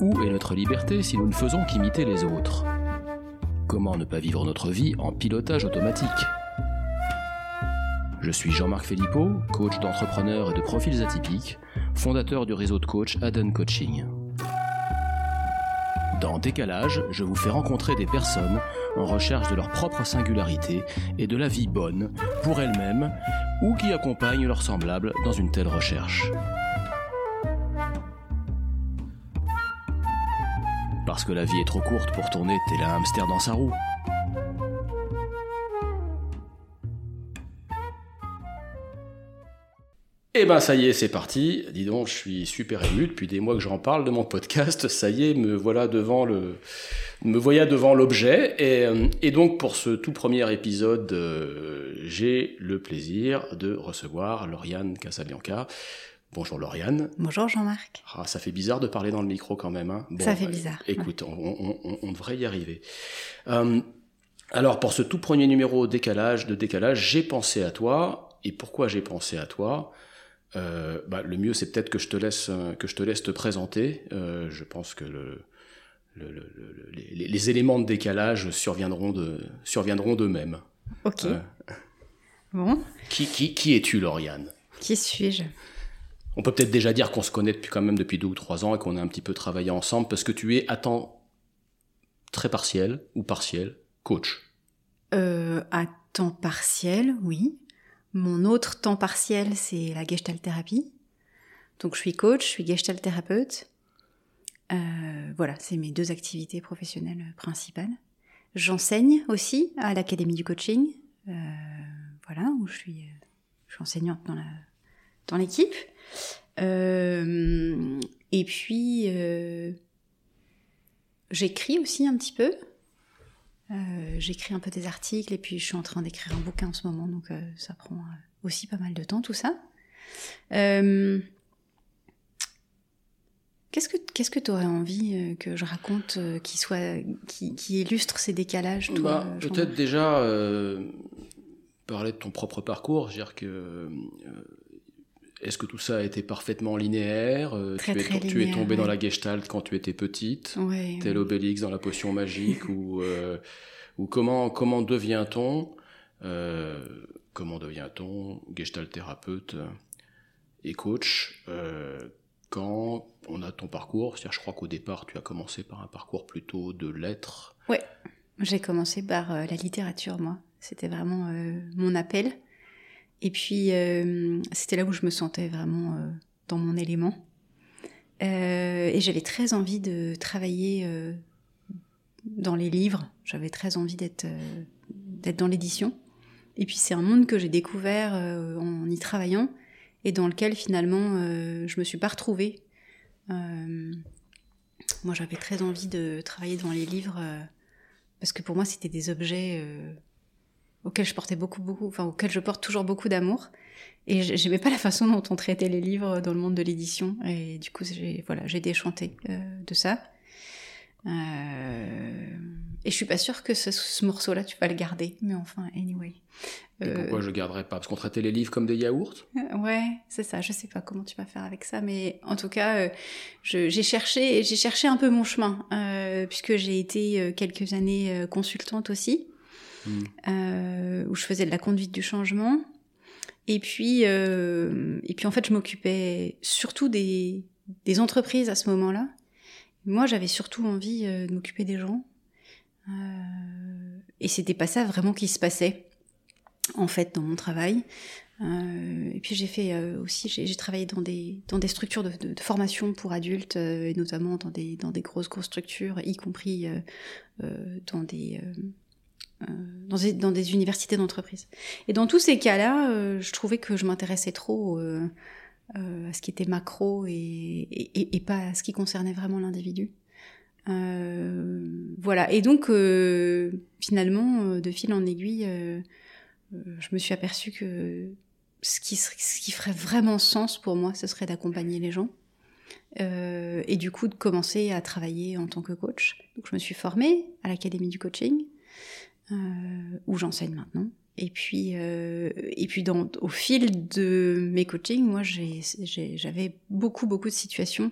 Où est notre liberté si nous ne faisons qu'imiter les autres? Comment ne pas vivre notre vie en pilotage automatique? Je suis Jean-Marc Filippo, coach d'entrepreneurs et de profils atypiques, fondateur du réseau de coach Aden Coaching. Dans Décalage, je vous fais rencontrer des personnes en recherche de leur propre singularité et de la vie bonne pour elles-mêmes ou qui accompagnent leurs semblables dans une telle recherche. Parce que la vie est trop courte pour tourner tel un hamster dans sa roue. Eh ben ça y est, c'est parti. Dis donc, je suis super ému depuis des mois que j'en parle de mon podcast. Ça y est, me voilà devant le, me voyais devant l'objet. Et, euh, et, donc pour ce tout premier épisode, euh, j'ai le plaisir de recevoir Lauriane Casabianca. Bonjour Lauriane. Bonjour Jean-Marc. Ah, ça fait bizarre de parler dans le micro quand même. Hein. ça fait bizarre. Écoute, on, on, on, devrait y arriver. Euh, alors pour ce tout premier numéro décalage de décalage, j'ai pensé à toi. Et pourquoi j'ai pensé à toi? Euh, bah, le mieux c'est peut-être que je te laisse que je te laisse te présenter. Euh, je pense que le, le, le, les, les, éléments de décalage surviendront de surviendront d'eux-mêmes. Ok. Euh, bon. Qui qui, qui es-tu, Lauriane? Qui suis-je? On peut peut-être déjà dire qu'on se connaît depuis quand même depuis deux ou trois ans et qu'on a un petit peu travaillé ensemble parce que tu es à temps très partiel ou partiel coach. Euh, à temps partiel, oui. Mon autre temps partiel, c'est la gestalt thérapie. Donc je suis coach, je suis gestalt thérapeute. Euh, voilà, c'est mes deux activités professionnelles principales. J'enseigne aussi à l'Académie du coaching, euh, voilà, où je suis, enseignante dans l'équipe. Euh, et puis j'écris aussi un petit peu. Euh, j'écris un peu des articles et puis je suis en train d'écrire un bouquin en ce moment, donc euh, ça prend euh, aussi pas mal de temps tout ça. Qu'est-ce que qu'est-ce que tu aurais envie que je raconte qui soit qui, qui, illustre ces décalages bah, Peut-être déjà parler de ton propre parcours, dire que est-ce que tout ça a été parfaitement linéaire très, tu, es, linéaire, tu es tombé dans la gestalt quand tu étais petite, ouais, tel Obélix dans la potion magique, ou, euh, ou comment, comment devient-on euh, comment devient-on gestalt thérapeute et coach euh, quand on a ton parcours? C'est-à-dire, je crois qu'au départ, tu as commencé par un parcours plutôt de lettres. Ouais, j'ai commencé par la littérature, moi. C'était vraiment mon appel. Et puis, euh, c'était là où je me sentais vraiment euh, dans mon élément. Euh, et j'avais très envie de travailler euh, dans les livres. J'avais très envie d'être d'être dans l'édition. Et puis, c'est un monde que j'ai découvert en y travaillant et dans lequel finalement je me suis pas retrouvée. moi, j'avais très envie de travailler dans les livres parce que pour moi, c'était des objets auquel je portais beaucoup, beaucoup, enfin auquel je porte toujours beaucoup d'amour. Et j'aimais pas la façon dont on traitait les livres dans le monde de l'édition. Et du coup, j'ai voilà, j'ai déchanté euh, de ça. Euh, et je suis pas sûre que ce, ce morceau-là, tu vas le garder. Mais enfin, anyway. Et pourquoi je le garderais pas? Parce qu'on traitait les livres comme des yaourts? Ouais, c'est ça. Je sais pas comment tu vas faire avec ça, mais en tout cas, euh, j'ai cherché, j'ai cherché un peu mon chemin, euh, puisque j'ai été quelques années consultante aussi. Mm. Euh, où je faisais de la conduite du changement. Et puis, euh, et puis en fait, je m'occupais surtout des, des entreprises à ce moment-là. Moi, j'avais surtout envie euh, de m'occuper des gens. et c'était pas ça vraiment qui se passait, en fait, dans mon travail. et puis j'ai fait aussi, j'ai travaillé dans des dans des structures de, formation pour adultes, et notamment dans des dans des grosses grosses structures, y compris dans des euh, dans, des, dans des universités d'entreprise. Et dans tous ces cas-là, euh, je trouvais que je m'intéressais trop euh, à ce qui était macro et, et, et, pas à ce qui concernait vraiment l'individu. voilà. Et donc, finalement, de fil en aiguille, je me suis aperçue que ce qui, ce qui ferait vraiment sens pour moi, ce serait d'accompagner les gens. Euh, et du coup de commencer à travailler en tant que coach. Donc je me suis formée à l'Académie du coaching euh, où j'enseigne maintenant. Et puis, euh, et puis dans, au fil de mes coachings, moi, j'avais beaucoup, beaucoup de situations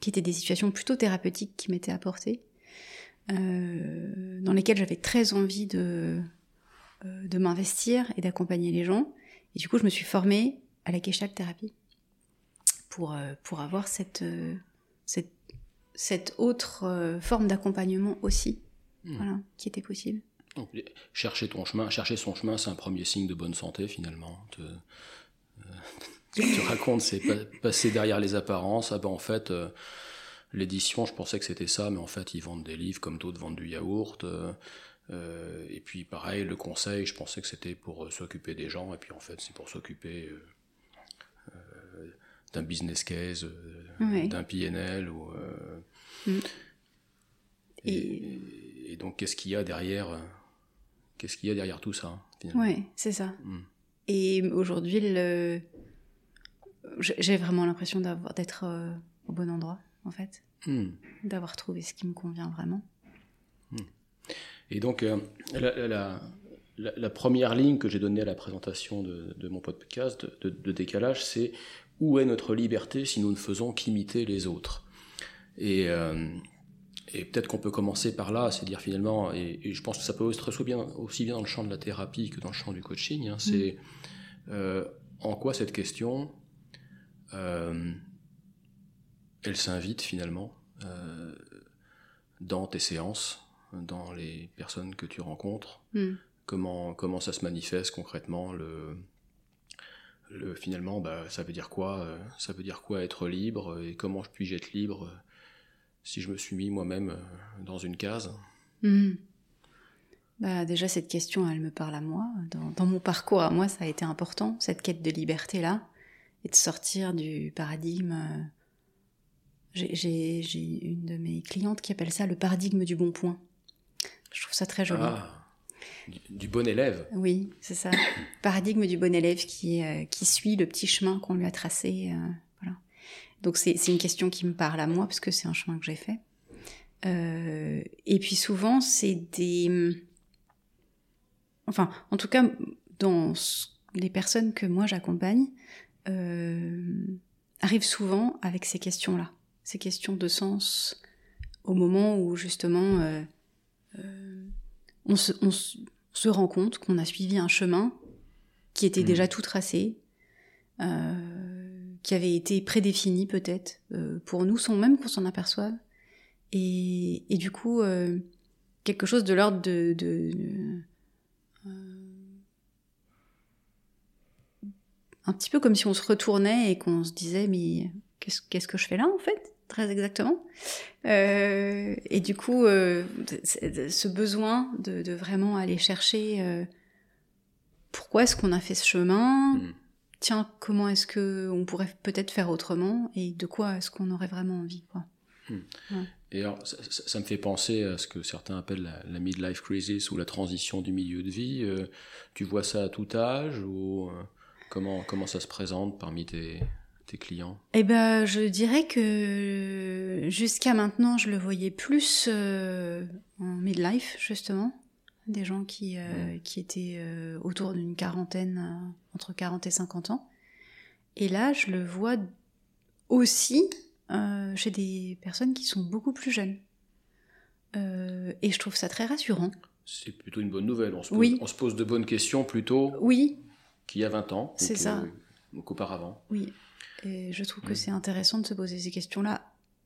qui étaient des situations plutôt thérapeutiques qui m'étaient apportées, dans lesquelles j'avais très envie de, de m'investir et d'accompagner les gens. Et du coup, je me suis formée à la Gestalt thérapie pour, pour avoir cette, cette, cette autre forme d'accompagnement aussi, hmm. voilà, qui était possible. Chercher ton chemin, chercher son chemin, c'est un premier signe de bonne santé finalement. Ce que tu racontes, c'est passer derrière les apparences. Ah ben en fait, euh, l'édition, je pensais que c'était ça, mais en fait, ils vendent des livres comme d'autres vendent du yaourt. Euh, euh, et puis pareil, le conseil, je pensais que c'était pour s'occuper des gens, et puis en fait, c'est pour s'occuper d'un business case, d'un PNL. Ou, mm. et, donc, qu'est-ce qu'il y a derrière Qu'est-ce qu'il y a derrière tout ça Oui, c'est ça. Mm. Et aujourd'hui, le j'ai vraiment l'impression d'être euh, au bon endroit, en fait. Hmm. D'avoir trouvé ce qui me convient vraiment. Hmm. Et donc, euh, la, première ligne que j'ai donnée à la présentation de, mon podcast de, décalage, c'est où est notre liberté si nous ne faisons qu'imiter les autres? Et, euh, et peut-être qu'on peut commencer par là, c'est dire finalement, et, je pense que ça peut être bien, aussi bien dans le champ de la thérapie que dans le champ du coaching, hein, c'est hmm. en quoi cette question euh, elle s'invite finalement euh, dans tes séances, dans les personnes que tu rencontres? Hmm. Comment, comment ça se manifeste concrètement le, le, finalement, bah, ça veut dire quoi euh, Ça veut dire quoi être libre Et comment puis-je être libre si je me suis mis moi-même dans une case hmm. bah, Déjà, cette question, elle me parle à moi. Dans, dans, mon parcours à moi, ça a été important, cette quête de liberté-là et de sortir du paradigme. Euh, j'ai une de mes clientes qui appelle ça le paradigme du bon point. Je trouve ça très joli. Ah, du, bon élève. Oui, c'est ça. paradigme du bon élève qui, euh, qui suit le petit chemin qu'on lui a tracé. Euh. Donc c'est une question qui me parle à moi parce que c'est un chemin que j'ai fait. et puis souvent, c'est des... Enfin, en tout cas, dans les personnes que moi j'accompagne, euh, arrive souvent avec ces questions-là, ces questions de sens, au moment où justement euh, euh, on, se, rend compte qu'on a suivi un chemin qui était mmh. déjà tout tracé, qui avait été prédéfini peut-être pour nous sans même qu'on s'en aperçoive. Et, du coup, quelque chose de l'ordre de, de un petit peu comme si on se retournait et qu'on se disait mais qu'est-ce que je fais là en fait très exactement euh, et du coup euh, ce besoin de, vraiment aller chercher euh, pourquoi est-ce qu'on a fait ce chemin? Mm. Tiens comment est-ce que on pourrait peut-être faire autrement et de quoi est-ce qu'on aurait vraiment envie quoi mm. Et alors, ça, me fait penser à ce que certains appellent la, la, midlife crisis ou la transition du milieu de vie. tu vois ça à tout âge ou Comment, comment ça se présente parmi tes, tes clients? Eh ben, je dirais que jusqu'à maintenant, je le voyais plus euh, en midlife, justement. Des gens qui, euh, qui étaient euh, autour d'une quarantaine, entre 40 et 50 ans. Et là, je le vois aussi chez des personnes qui sont beaucoup plus jeunes. et je trouve ça très rassurant. C'est plutôt une bonne nouvelle. On se, pose, on se pose de bonnes questions plutôt. Oui, qu'il y a 20 ans. C'est ça. Qu'auparavant. Oui. Et je trouve que c'est intéressant de se poser ces questions-là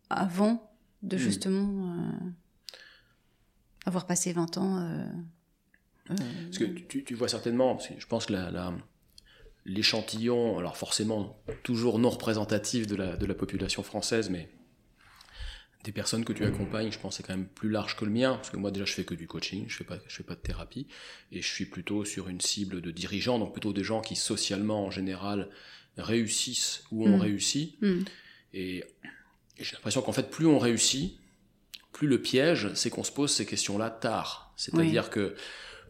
avant de mm. justement euh, avoir passé 20 ans. Euh, euh, parce que tu, vois certainement, je pense que l'échantillon, alors forcément toujours non représentatif de la, de la population française, mais des personnes que tu accompagnes, je pense, c'est quand même plus large que le mien, parce que moi déjà je fais que du coaching, je fais pas, je fais pas de thérapie, et je suis plutôt sur une cible de dirigeants, donc plutôt des gens qui socialement en général réussissent ou ont mm. réussi. Mm. Et, j'ai l'impression qu'en fait plus on réussit, plus le piège, c'est qu'on se pose ces questions-là tard. C'est-à-dire que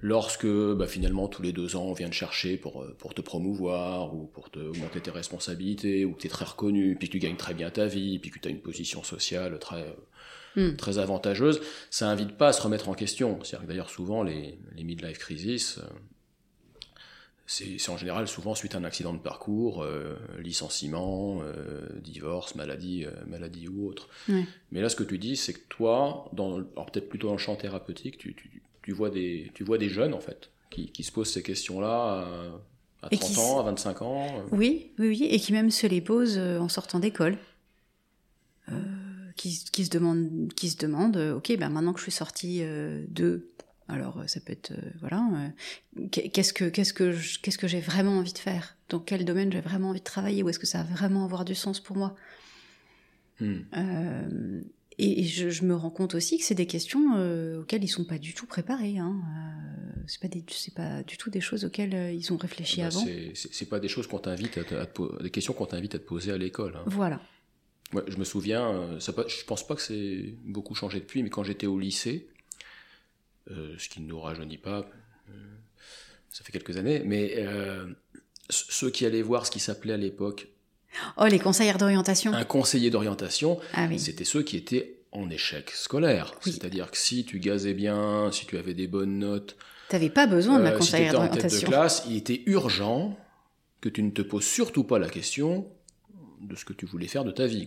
lorsque bah, finalement tous les deux ans on vient te chercher pour, euh, pour te promouvoir ou pour te augmenter tes responsabilités ou que tu es très reconnu, puis que tu gagnes très bien ta vie, puis que tu as une position sociale très, hmm. très avantageuse, ça invite pas à se remettre en question. C'est-à-dire que d'ailleurs souvent les, les midlife crisis, euh, c'est en général souvent suite à un accident de parcours, euh, licenciement, euh, divorce, maladie, euh, maladie ou autre. Mais là, ce que tu dis, c'est que toi, dans, alors peut-être plutôt dans le champ thérapeutique, tu, tu, tu, vois des, tu vois des jeunes en fait qui, qui se posent ces questions-là à 30 ans, à 25 ans. Oui, oui, oui, et qui même se les posent en sortant d'école. Qui, qui, se demandent, qui se demandent, ok, ben maintenant que je suis sortie de alors euh, ça peut être euh, voilà, euh, qu'est-ce que qu'est-ce que qu'est-ce que j'ai vraiment envie de faire? Dans quel domaine j'ai vraiment envie de travailler? Où est-ce que ça va vraiment avoir du sens pour moi? Hmm. Et, je, me rends compte aussi que c'est des questions auxquelles ils sont pas du tout préparés. Hein. c'est pas des, c'est pas du tout des choses auxquelles ils ont réfléchi bah, avant. C'est pas des choses qu'on t'invite à, des questions qu'on t'invite à te poser à l'école. Hein. Voilà. Ouais, je me souviens, ça, je pense pas que c'est beaucoup changé depuis, mais quand j'étais au lycée, ce qui ne nous rajeunit pas, euh, ça fait quelques années, mais euh, ceux qui allaient voir ce qui s'appelait à l'époque Oh, les conseillers d'orientation. Un conseiller d'orientation, ah c'était ceux qui étaient en échec scolaire. C'est-à-dire que si tu gazais bien, si tu avais des bonnes notes. Tu n'avais pas besoin de la conseillère d'orientation. en tête de classe, il était urgent que tu ne te poses surtout pas la question de ce que tu voulais faire de ta vie.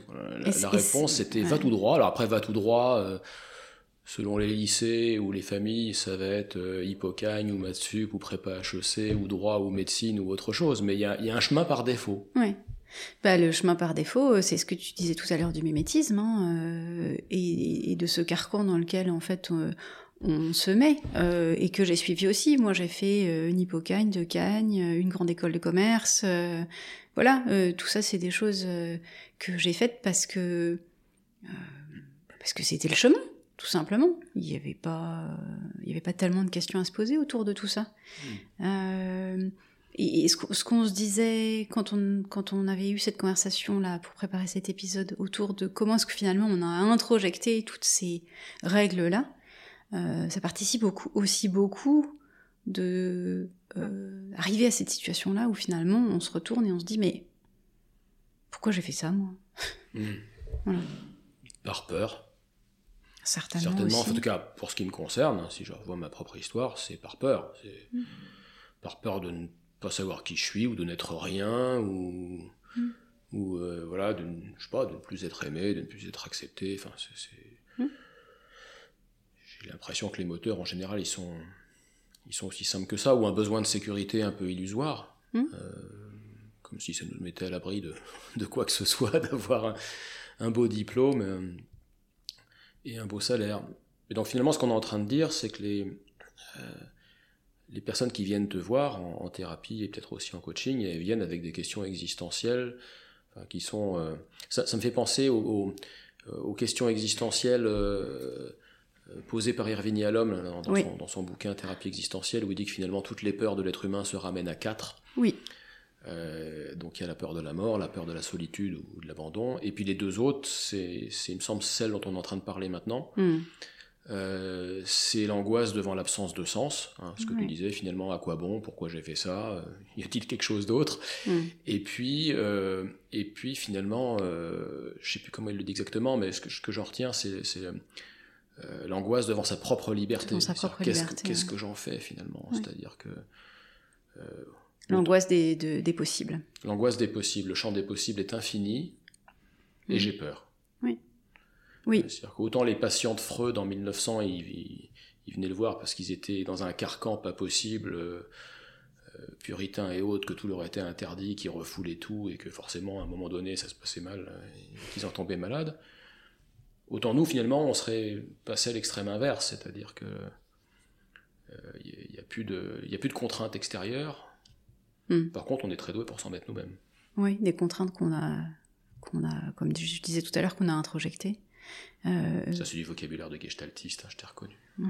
La, réponse, c'était va tout droit. Alors après, va tout droit selon les lycées ou les familles, ça va être euh, ou Matsup ou prépa HEC ou droit ou médecine ou autre chose. Mais il y a, y a, un chemin par défaut. Oui. Bah, le chemin par défaut, euh, c'est ce que tu disais tout à l'heure du mimétisme hein, euh, et, et, de ce carcan dans lequel en fait on, se met euh, et que j'ai suivi aussi. Moi, j'ai fait euh, une Hippocagne, de Cagne, une grande école de commerce. voilà, tout ça, c'est des choses que j'ai faites parce que parce que c'était le chemin tout simplement. Il n'y avait pas, il y avait pas tellement de questions à se poser autour de tout ça. Hmm. Euh, et, ce qu'on se disait quand on, quand on avait eu cette conversation là pour préparer cet épisode autour de comment est-ce que finalement on a introjecté toutes ces règles là, euh, ça participe beaucoup, aussi beaucoup de euh, arriver à cette situation là où finalement on se retourne et on se dit mais pourquoi j'ai fait ça moi? Hmm. Par peur Certainement. Certainement, en tout cas, pour ce qui me concerne, hein, si je revois ma propre histoire, c'est par peur. C'est mm. par peur de ne pas savoir qui je suis, ou de n'être rien, ou, mm. ou euh, voilà, de, je sais pas, de ne plus être aimé, de ne plus être accepté. Enfin, c'est, mm. J'ai l'impression que les moteurs, en général, ils sont, ils sont aussi simples que ça, ou un besoin de sécurité un peu illusoire. Euh, comme si ça nous mettait à l'abri de, de, quoi que ce soit, d'avoir un, un, beau diplôme. Euh, et un beau salaire. Et donc finalement, ce qu'on est en train de dire, c'est que les, euh, les personnes qui viennent te voir en, thérapie et peut-être aussi en coaching, elles viennent avec des questions existentielles qui sont... Euh, ça, ça, me fait penser aux, aux, questions existentielles euh, posées par Irving Yalom dans, dans, son, bouquin Thérapie existentielle, où il dit que finalement toutes les peurs de l'être humain se ramènent à quatre. Oui. Euh, donc il y a la peur de la mort, la peur de la solitude ou de l'abandon. Et puis les deux autres, c'est, il me semble, celle dont on est en train de parler maintenant. Hmm. Euh, c'est l'angoisse devant l'absence de sens. Hein, ce que tu disais, finalement, à quoi bon Pourquoi j'ai fait ça euh, Y a-t-il quelque chose d'autre? Hmm. Et puis, et puis finalement, je sais plus comment il le dit exactement, mais ce que, ce que j'en retiens, c'est, l'angoisse devant sa propre liberté. Qu'est-ce, que j'en fais finalement? C'est-à-dire que L'angoisse des, des, possibles. L'angoisse des possibles. Le champ des possibles est infini et j'ai peur. Oui. Oui. C'est-à-dire qu'autant les patients de Freud en 1900, ils, ils, venaient le voir parce qu'ils étaient dans un carcan pas possible, euh, euh, puritain et autres, que tout leur était interdit, qu'ils refoulaient tout et que forcément à un moment donné ça se passait mal, euh, qu'ils en tombaient malades. Autant nous, finalement, on serait passé à l'extrême inverse, c'est-à-dire que il n'y a, plus de, a plus de contraintes extérieures, Hmm. Par contre, on est très doué pour s'en mettre nous-mêmes. Oui, des contraintes qu'on a, qu'on a, comme je disais tout à l'heure, qu'on a introjectées. Euh... Ça, c'est du vocabulaire de gestaltiste, hein, je t'ai reconnu.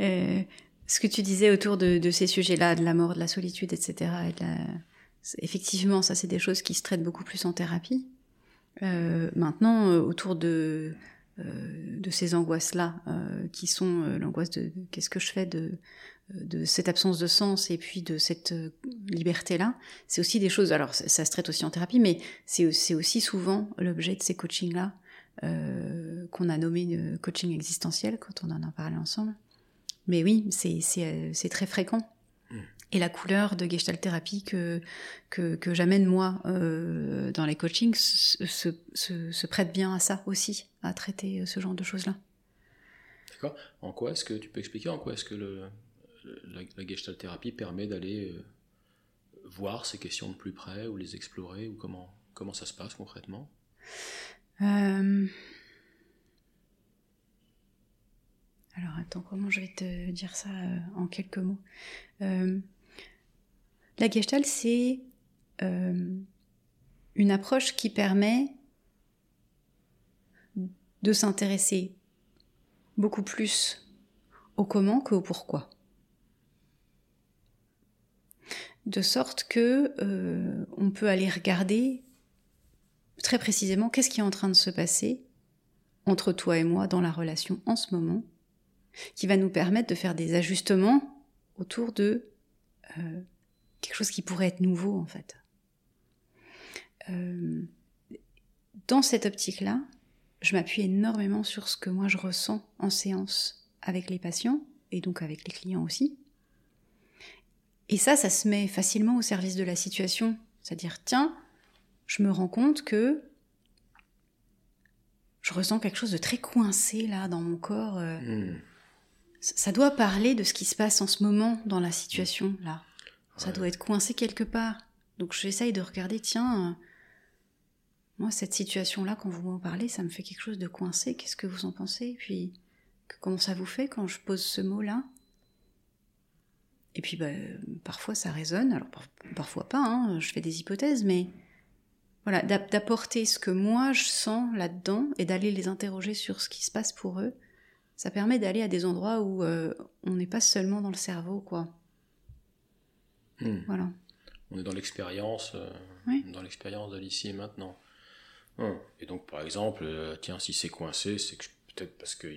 euh, ce que tu disais autour de, de ces sujets-là, de la mort, de la solitude, etc. Et la... Effectivement, ça, c'est des choses qui se traitent beaucoup plus en thérapie. Euh, maintenant, autour de, de ces angoisses-là, qui sont l'angoisse de qu'est-ce que je fais de de cette absence de sens et puis de cette euh, liberté-là, c'est aussi des choses, alors ça, se traite aussi en thérapie, mais c'est aussi souvent l'objet de ces coachings-là euh, qu'on a nommé coaching existentiel quand on en a parlé ensemble. Mais oui, c'est très fréquent. Mmh. et la couleur de Gestalt thérapie que, que, que j'amène moi euh, dans les coachings se, se, se, prête bien à ça aussi, à traiter euh, ce genre de choses-là. D'accord. En quoi est-ce que tu peux expliquer en quoi est-ce que le, la, la Gestalt thérapie permet d'aller euh, voir ces questions de plus près ou les explorer ou comment, ça se passe concrètement euh... Alors attends, comment je vais te dire ça euh, en quelques mots? La Gestalt, c'est une approche qui permet de s'intéresser beaucoup plus au comment qu'au pourquoi. De sorte que euh, on peut aller regarder très précisément qu'est-ce qui est en train de se passer entre toi et moi dans la relation en ce moment qui va nous permettre de faire des ajustements autour de euh, quelque chose qui pourrait être nouveau en fait. Euh, dans cette optique-là, je m'appuie énormément sur ce que moi je ressens en séance avec les patients et donc avec les clients aussi. Et ça, ça se met facilement au service de la situation. C'est-à-dire, tiens, je me rends compte que je ressens quelque chose de très coincé là dans mon corps. Euh, mmh ça doit parler de ce qui se passe en ce moment dans la situation là. Ça doit être coincé quelque part. Donc j'essaye de regarder, tiens, euh, moi cette situation-là, quand vous m'en parlez, ça me fait quelque chose de coincé. Qu'est-ce que vous en pensez? Puis comment ça vous fait quand je pose ce mot-là? Et puis bah, parfois ça résonne, alors parfois pas. Hein, je fais des hypothèses, mais voilà, d'apporter ce que moi je sens là-dedans et d'aller les interroger sur ce qui se passe pour eux ça permet d'aller à des endroits où euh, on n'est pas seulement dans le cerveau, quoi. Hmm. Voilà. On est dans l'expérience, euh, dans l'expérience de l'ici et maintenant. Hum. Et donc, par exemple, euh, tiens, si c'est coincé, c'est peut-être parce que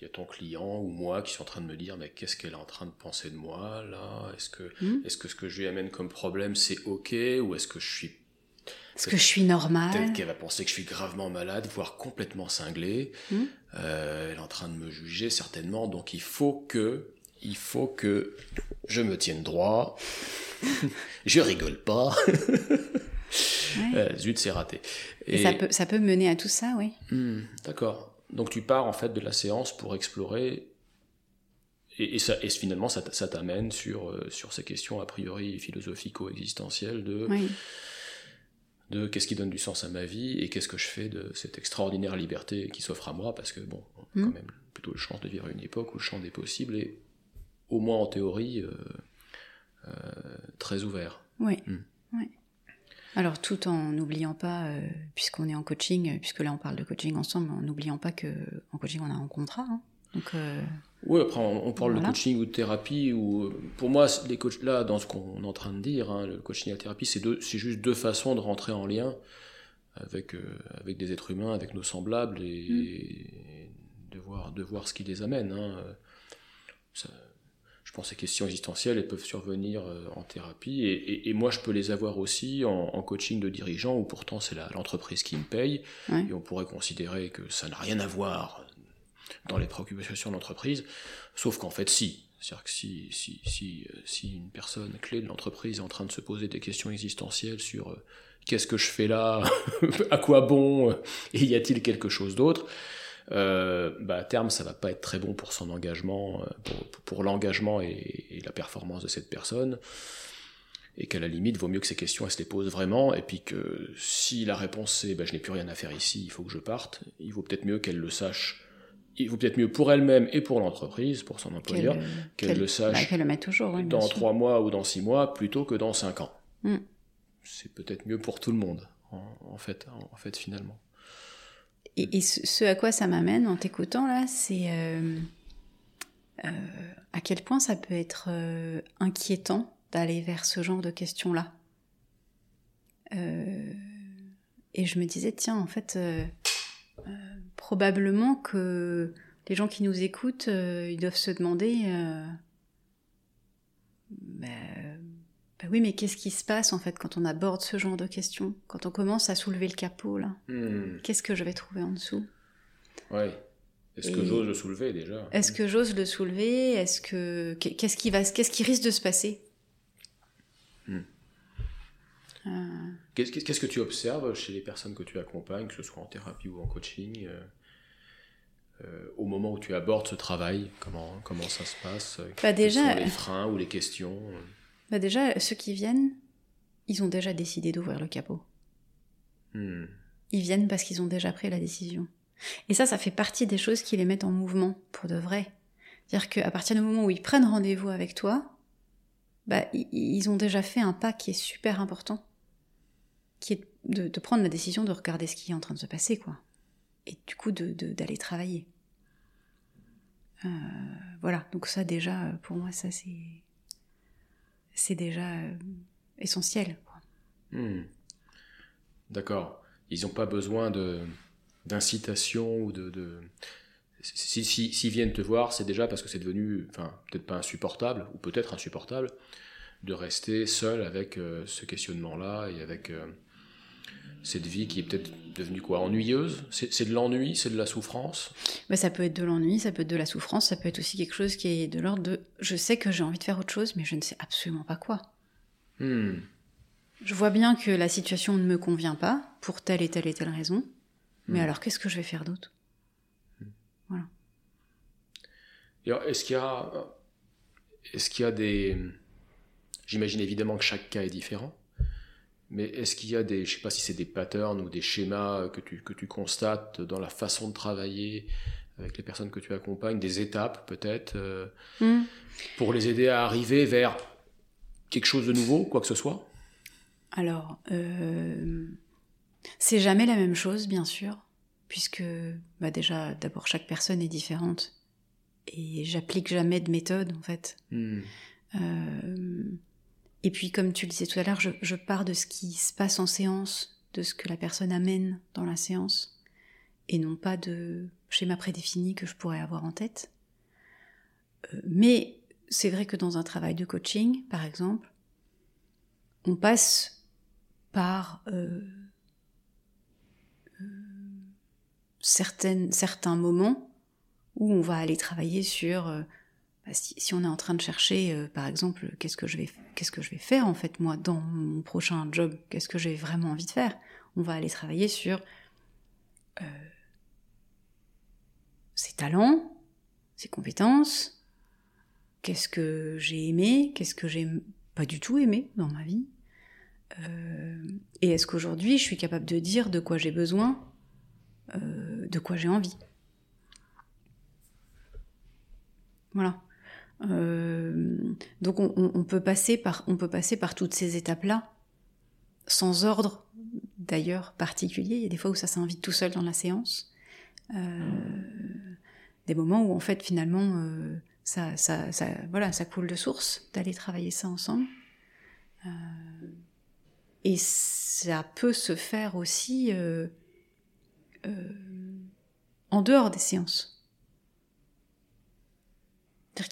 il y a ton client ou moi qui sont en train de me dire mais qu'est-ce qu'elle est en train de penser de moi là? Est-ce que, hmm. est-ce que ce que je lui amène comme problème c'est ok? Ou est-ce que je suis est-ce que je suis normale Peut-être qu'elle va penser que je suis gravement malade, voire complètement cinglé. Hmm. Euh, elle est en train de me juger certainement, donc il faut que, il faut que je me tienne droit. je rigole pas. Euh, zut, c'est raté. Et, ça, peut, ça peut mener à tout ça, oui. Hmm, d'accord. Donc tu pars en fait de la séance pour explorer et, ça, et finalement, ça, t'amène sur, euh, sur ces questions a priori philosophico-existentielles de oui de qu'est-ce qui donne du sens à ma vie et qu'est-ce que je fais de cette extraordinaire liberté qui s'offre à moi, parce que bon, on a quand hmm. même plutôt le chance de vivre une époque où le champ des possibles est, au moins en théorie, euh, euh, très ouvert. Oui. Hmm. Alors tout en n'oubliant pas, euh, puisqu'on est en coaching, puisque là on parle de coaching ensemble, en n'oubliant pas que en coaching on a un contrat. Hein. Donc oui, après on, parle de coaching ou de thérapie, ou pour moi, les coachs, là, dans ce qu'on est en train de dire, hein, le coaching et la thérapie, c'est juste deux façons de rentrer en lien avec, euh, avec des êtres humains, avec nos semblables, et, mm. de, voir, de voir ce qui les amène. Hein. Pense ces questions existentielles, elles peuvent survenir euh, en thérapie, et, moi je peux les avoir aussi en, coaching de dirigeant, où pourtant c'est l'entreprise qui me paye, et on pourrait considérer que ça n'a rien à voir dans les préoccupations de l'entreprise, sauf qu'en fait si. C'est-à-dire que si, si, si, euh, si, une personne clé de l'entreprise est en train de se poser des questions existentielles sur euh, qu'est-ce que je fais là, à quoi bon, et y a-t-il quelque chose d'autre, bah, à terme, ça va pas être très bon pour son engagement, pour, pour l'engagement et, la performance de cette personne, et qu'à la limite, vaut mieux que ces questions, elle se les pose vraiment, et puis que si la réponse c'est bah, je n'ai plus rien à faire ici, il faut que je parte, il vaut peut-être mieux qu'elle le sache il vaut peut-être mieux pour elle-même et pour l'entreprise, pour son employeur, qu'elle le sache bah, le toujours, dans trois mois ou dans six mois plutôt que dans cinq ans. Mm. C'est peut-être mieux pour tout le monde, en, fait, en, fait, finalement. Et, ce à quoi ça m'amène en t'écoutant là, c'est euh, euh, à quel point ça peut être euh, inquiétant d'aller vers ce genre de questions-là. et je me disais, tiens, en fait probablement que les gens qui nous écoutent, euh, ils doivent se demander, euh, bah, bah oui, mais qu'est-ce qui se passe en fait quand on aborde ce genre de questions, quand on commence à soulever le capot là? Hmm. Qu'est-ce que je vais trouver en dessous? Ouais. Est-ce que j'ose le soulever déjà? Est-ce que j'ose le soulever? Est-ce que qu'est-ce qui va, qu'est-ce qui risque de se passer? Qu'est-ce que tu observes chez les personnes que tu accompagnes, que ce soit en thérapie ou en coaching au moment où tu abordes ce travail, comment, comment ça se passe? Bah déjà, sont les freins ou les questions? Bah Déjà, ceux qui viennent, ils ont déjà décidé d'ouvrir le capot. Hmm. Ils viennent parce qu'ils ont déjà pris la décision. Et ça, ça fait partie des choses qui les mettent en mouvement, pour de vrai. C'est-à-dire qu'à partir du moment où ils prennent rendez-vous avec toi, bah, ils ont déjà fait un pas qui est super important, qui est de, prendre la décision de regarder ce qui est en train de se passer, quoi. Et du coup, d'aller de, travailler. Euh, voilà, donc ça déjà, pour moi, ça c'est c'est déjà euh, essentiel. Hmm. D'accord. Ils n'ont pas besoin de d'incitation ou de. S'ils si, viennent te voir, c'est déjà parce que c'est devenu, enfin, peut-être pas insupportable, ou peut-être insupportable, de rester seul avec euh, ce questionnement-là et avec euh, cette vie qui est peut-être devenue quoi Ennuyeuse? C'est de l'ennui C'est de la souffrance? Bah, Ça peut être de l'ennui, ça peut être de la souffrance, ça peut être aussi quelque chose qui est de l'ordre de je sais que j'ai envie de faire autre chose, mais je ne sais absolument pas quoi. Hmm. Je vois bien que la situation ne me convient pas, pour telle et telle et telle raison, mais hmm. alors qu'est-ce que je vais faire d'autre? Hmm. Voilà. Est-ce qu'il y a, est-ce qu'il y a des, j'imagine évidemment que chaque cas est différent, mais est-ce qu'il y a des, je sais pas si c'est des patterns ou des schémas que tu, que tu constates dans la façon de travailler avec les personnes que tu accompagnes, des étapes peut-être, euh, hmm. pour les aider à arriver vers quelque chose de nouveau, quoi que ce soit? Alors, euh, c'est jamais la même chose, bien sûr, puisque bah déjà, d'abord, chaque personne est différente et j'applique jamais de méthode, en fait. Hmm. Euh, et puis, comme tu le disais tout à l'heure, je, pars de ce qui se passe en séance, de ce que la personne amène dans la séance, et non pas de schéma prédéfini que je pourrais avoir en tête. Euh, mais c'est vrai que dans un travail de coaching, par exemple, on passe par euh, euh, certains moments où on va aller travailler sur bah, si, on est en train de chercher par exemple qu'est-ce que je vais faire en fait moi dans mon prochain job qu'est-ce que j'ai vraiment envie de faire? On va aller travailler sur ses talents ses compétences qu'est-ce que j'ai aimé qu'est-ce que j'ai pas du tout aimé dans ma vie euh, et est-ce qu'aujourd'hui, je suis capable de dire de quoi j'ai besoin, euh, de quoi j'ai envie? Voilà. Euh, donc on, peut passer par, on peut passer par toutes ces étapes-là, sans ordre d'ailleurs particulier. Il y a des fois où ça s'invite tout seul dans la séance. des moments où en fait finalement ça, ça, ça, voilà, ça coule de source d'aller travailler ça ensemble. Et ça peut se faire aussi euh, euh, en dehors des séances.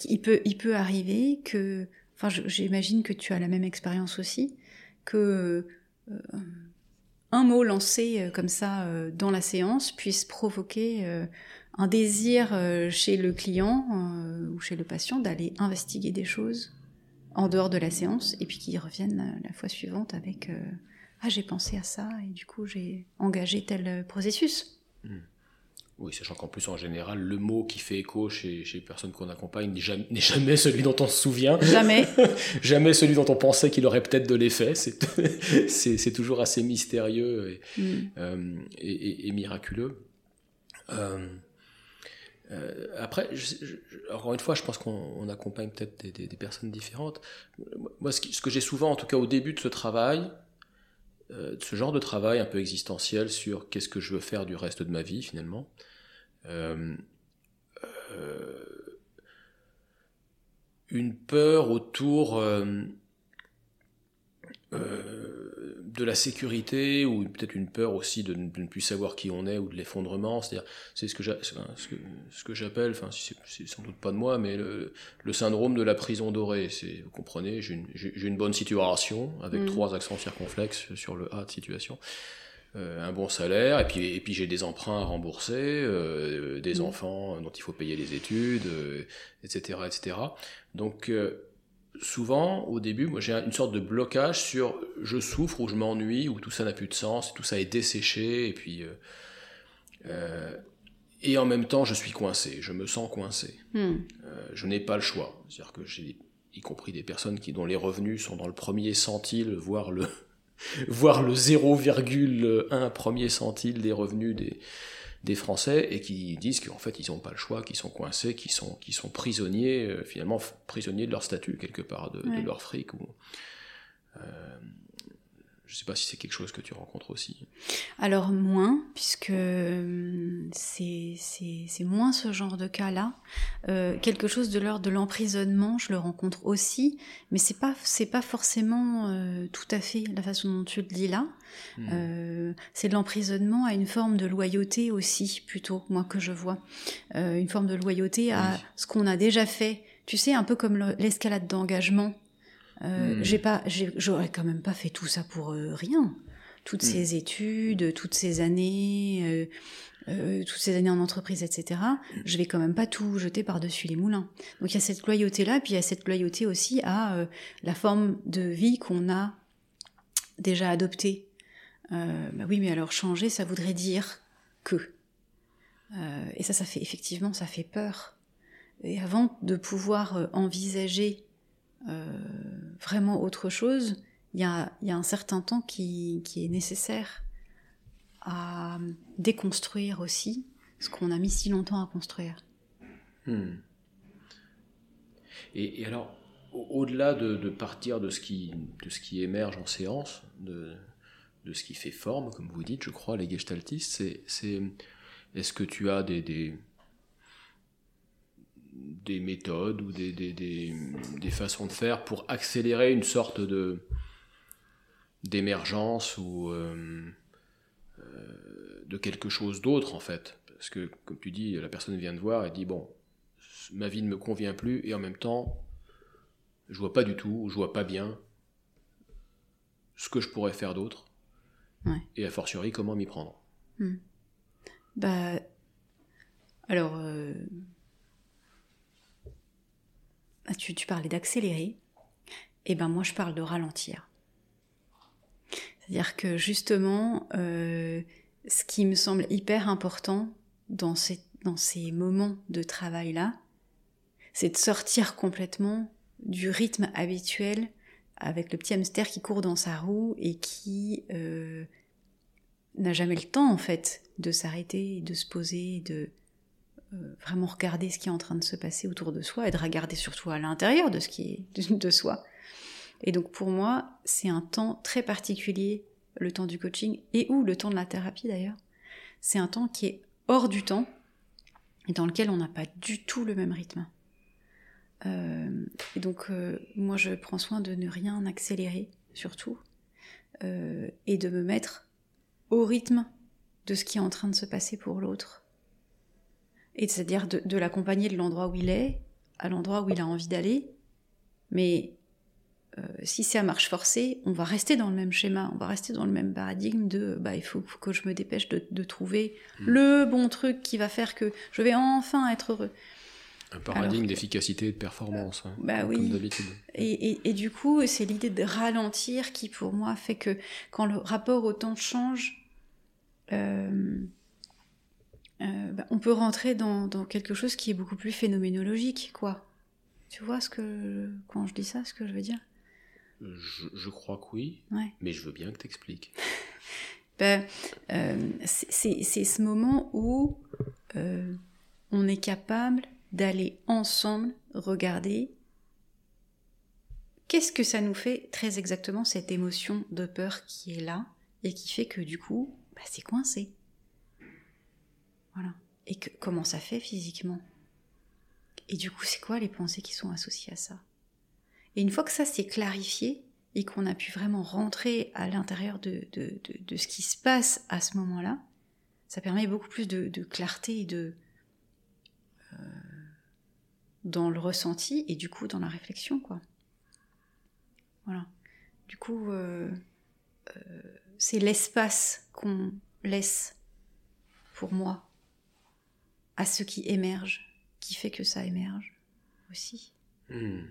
Il peut, arriver que, enfin, j'imagine que tu as la même expérience aussi, que euh, un mot lancé comme ça dans la séance puisse provoquer un désir chez le client ou chez le patient d'aller investiguer des choses en dehors de la séance, et puis qu'ils reviennent la fois suivante avec euh, Ah, j'ai pensé à ça, et du coup, j'ai engagé tel euh, processus. Hmm. Oui, sachant qu'en plus, en général, le mot qui fait écho chez, chez les personnes qu'on accompagne n'est jamais, jamais, celui dont on se souvient. Jamais. jamais celui dont on pensait qu'il aurait peut-être de l'effet. C'est toujours assez mystérieux et, hmm. euh, et, et miraculeux. Euh, après, encore une fois, je pense qu'on accompagne peut-être des, personnes différentes. Moi, ce, que j'ai souvent, en tout cas au début de ce travail, euh, ce genre de travail un peu existentiel sur qu'est-ce que je veux faire du reste de ma vie finalement, euh, une peur autour de la sécurité ou peut-être une peur aussi de, ne plus savoir qui on est ou de l'effondrement. C'est-à-dire, c'est ce que j'appelle, enfin, c'est sans doute pas de moi, mais le, syndrome de la prison dorée. Vous comprenez, j'ai une, bonne situation avec mm. trois accents circonflexes sur le A de situation. Euh, un bon salaire, et puis, et puis j'ai des emprunts à rembourser, euh, des mm. enfants dont il faut payer les études, etc., euh, etc. Donc, souvent, au début, moi j'ai une sorte de blocage sur je souffre ou je m'ennuie ou tout ça n'a plus de sens, tout ça est desséché et puis euh, euh, et en même temps je suis coincé, je me sens coincé. Hmm. Euh, je n'ai pas le choix, c'est-à-dire que j'ai y compris des personnes qui dont les revenus sont dans le premier centile, voire le voire le 0,1 premier centile des revenus des des Français et qui disent qu'en fait ils n'ont pas le choix, qu'ils sont coincés, qu'ils sont, qu'ils sont prisonniers, euh, finalement prisonniers de leur statut quelque part, de, de leur fric. Ou, euh, je ne sais pas si c'est quelque chose que tu rencontres aussi. Alors moins, puisque hum, c'est moins ce genre de cas-là. Euh, quelque chose de l'ordre de l'emprisonnement, je le rencontre aussi, mais c'est pas c'est pas forcément euh, tout à fait la façon dont tu le dis là. Hmm. Euh, c'est de l'emprisonnement à une forme de loyauté aussi, plutôt moi que je vois, une forme de loyauté à ce qu'on a déjà fait. Tu sais, un peu comme l'escalade d'engagement euh, hmm. J'ai pas, j'aurais quand même pas fait tout ça pour euh, rien. Toutes hmm. ces études, toutes ces années, euh, toutes ces années en entreprise, etc. Je vais quand même pas tout jeter par-dessus les moulins. Donc il y a cette loyauté-là, puis il y a cette loyauté aussi à la forme de vie qu'on a déjà adoptée. bah oui, mais alors changer, ça voudrait dire que. et ça, ça fait effectivement, ça fait peur. Et avant de pouvoir envisager vraiment autre chose, il y a, un certain temps qui, est nécessaire à déconstruire aussi ce qu'on a mis si longtemps à construire. Hmm. Et, alors, au-delà de, partir de ce, qui, émerge en séance, de, ce qui fait forme, comme vous dites, je crois, les gestaltistes, c'est, est-ce que tu as des méthodes ou des, des, des, façons de faire pour accélérer une sorte de d'émergence ou euh, euh, de quelque chose d'autre en fait. Parce que comme tu dis, la personne vient de voir et dit bon, ma vie ne me convient plus et en même temps, je vois pas du tout, je vois pas bien ce que je pourrais faire d'autre. Et a fortiori, comment m'y prendre. Hmm. Bah, alors, euh, ah, tu, parlais d'accélérer, et ben moi je parle de ralentir. C'est-à-dire que justement, euh, ce qui me semble hyper important dans ces, moments de travail-là, c'est de sortir complètement du rythme habituel avec le petit hamster qui court dans sa roue et qui euh, n'a jamais le temps en fait de s'arrêter, de se poser, de, vraiment regarder ce qui est en train de se passer autour de soi et de regarder surtout à l'intérieur de ce qui est de soi. Et donc pour moi, c'est un temps très particulier, le temps du coaching et ou le temps de la thérapie d'ailleurs. C'est un temps qui est hors du temps et dans lequel on n'a pas du tout le même rythme. Euh, et donc euh, moi je prends soin de ne rien accélérer surtout et de me mettre au rythme de ce qui est en train de se passer pour l'autre et c'est-à-dire de, l'accompagner de l'endroit où il est à l'endroit où il a envie d'aller. Mais euh, si c'est à marche forcée, on va rester dans le même schéma, on va rester dans le même paradigme de bah, il faut, que je me dépêche de, trouver hmm. le bon truc qui va faire que je vais enfin être heureux. Un paradigme d'efficacité et de performance, hein, bah oui. d'habitude. Et, du coup, c'est l'idée de ralentir qui, pour moi, fait que quand le rapport au temps change, euh, euh, bah, on peut rentrer dans, quelque chose qui est beaucoup plus phénoménologique, quoi. Tu vois ce que quand je dis ça, ce que je veux dire? Je, crois que oui, mais je veux bien que tu expliques. Ben, euh, c'est ce moment où euh, on est capable d'aller ensemble regarder qu'est-ce que ça nous fait très exactement cette émotion de peur qui est là et qui fait que du coup, bah, c'est coincé. Voilà. Et comment ça fait physiquement? Et du coup, c'est quoi les pensées qui sont associées à ça? Et une fois que ça s'est clarifié et qu'on a pu vraiment rentrer à l'intérieur de, ce qui se passe à ce moment-là, ça permet beaucoup plus de, clarté et de euh, dans le ressenti et du coup dans la réflexion, quoi. Voilà. Du coup, euh, euh, c'est l'espace qu'on laisse pour moi à ce qui émerge, qui fait que ça émerge aussi. Hmm.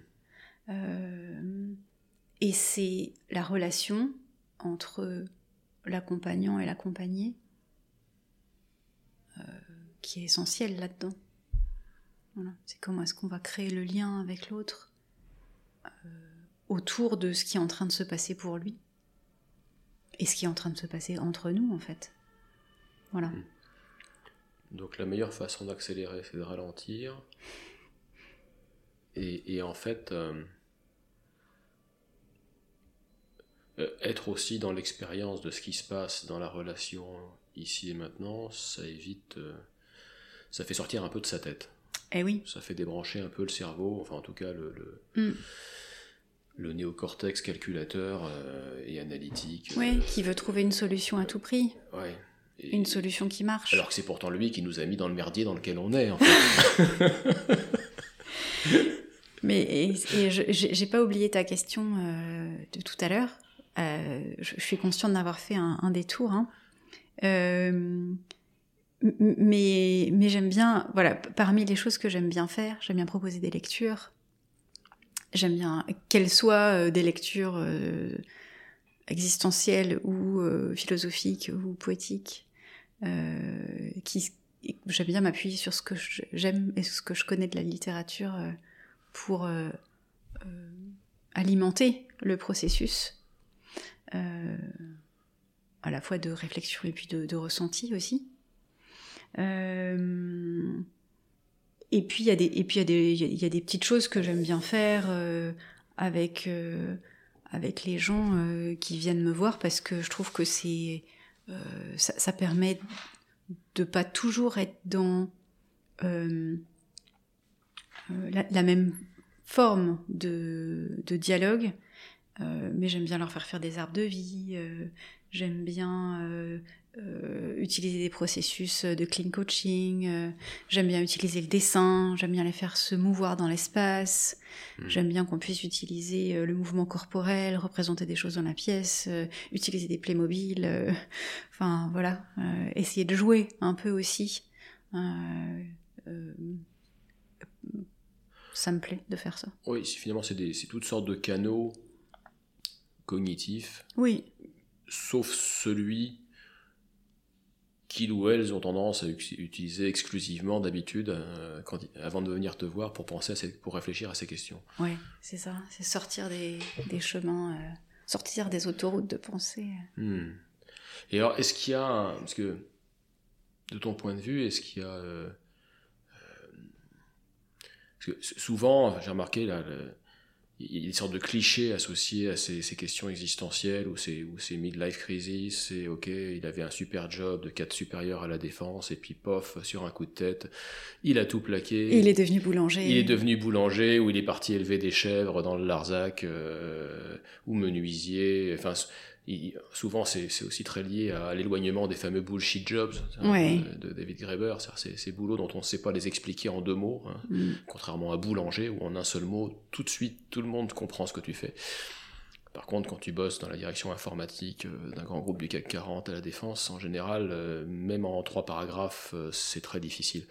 et c'est la relation entre l'accompagnant et l'accompagné qui est essentielle là-dedans. C'est comment est-ce qu'on va créer le lien avec l'autre autour de ce qui est en train de se passer pour lui et ce qui est en train de se passer entre nous en fait. Voilà. Hmm. Donc la meilleure façon d'accélérer, c'est de ralentir. Et, en fait, euh, euh, être aussi dans l'expérience de ce qui se passe dans la relation ici et maintenant, ça évite, euh, ça fait sortir un peu de sa tête. Eh oui. Ça fait débrancher un peu le cerveau, enfin en tout cas le, le, hmm. néocortex calculateur et analytique. Oui, qui veut trouver une solution à tout prix. Ouais une solution qui marche. Alors que c'est pourtant lui qui nous a mis dans le merdier dans lequel on est, en fait. Mais et, j'ai pas oublié ta question euh, de tout à l'heure. Euh, je, suis consciente d'avoir fait un, détour. Hein. Euh, mais mais j'aime bien, voilà, parmi les choses que j'aime bien faire, j'aime bien proposer des lectures. J'aime bien qu'elles soient des lectures existentielles ou philosophiques ou poétiques. Euh, qui j'aime bien m'appuyer sur ce que j'aime et ce que je connais de la littérature euh, pour euh, alimenter le processus à la fois de réflexion et puis de, ressenti aussi. et puis il y a des et puis il y a des il y a des petites choses que j'aime bien faire avec avec les gens qui viennent me voir parce que je trouve que c'est euh, ça, permet de pas toujours être dans euh, euh, la, même forme de, dialogue, mais j'aime bien leur faire faire des arbres de vie, j'aime bien euh, utiliser des processus de clean coaching, euh, j'aime bien utiliser le dessin, j'aime bien les faire se mouvoir dans l'espace, hmm. j'aime bien qu'on puisse utiliser euh, le mouvement corporel, représenter des choses dans la pièce, utiliser des Playmobil, enfin voilà, essayer de jouer un peu aussi. ça me plaît de faire ça. Oui, finalement c'est toutes sortes de canaux cognitifs. Oui. Sauf celui qu'ils ou elles ont tendance à utiliser exclusivement d'habitude euh, avant de venir te voir pour penser à pour réfléchir à ces questions. Oui, c'est ça, c'est sortir des, chemins, euh, sortir des autoroutes de pensée. Hmm. Et alors, est-ce qu'il y a, parce que de ton point de vue, est-ce qu'il y a, euh, parce que souvent, j'ai remarqué là, il y a des sortes de clichés associés à ces, questions existentielles ou ces, ou ces midlife crisis. C'est ok, il avait un super job de cadre supérieur à la défense et puis pof, sur un coup de tête, il a tout plaqué. il est devenu boulanger. Il est devenu boulanger ou il est parti élever des chèvres dans le Larzac euh, ou menuisier. Enfin, souvent c'est aussi très lié à l'éloignement des fameux bullshit jobs hein, de, David Graeber, c'est ces boulots dont on ne sait pas les expliquer en deux mots, hein. mm. contrairement à boulanger où en un seul mot, tout de suite tout le monde comprend ce que tu fais. Par contre, quand tu bosses dans la direction informatique euh, d'un grand groupe du CAC 40 à la défense, en général, euh, même en trois paragraphes, euh, c'est très difficile.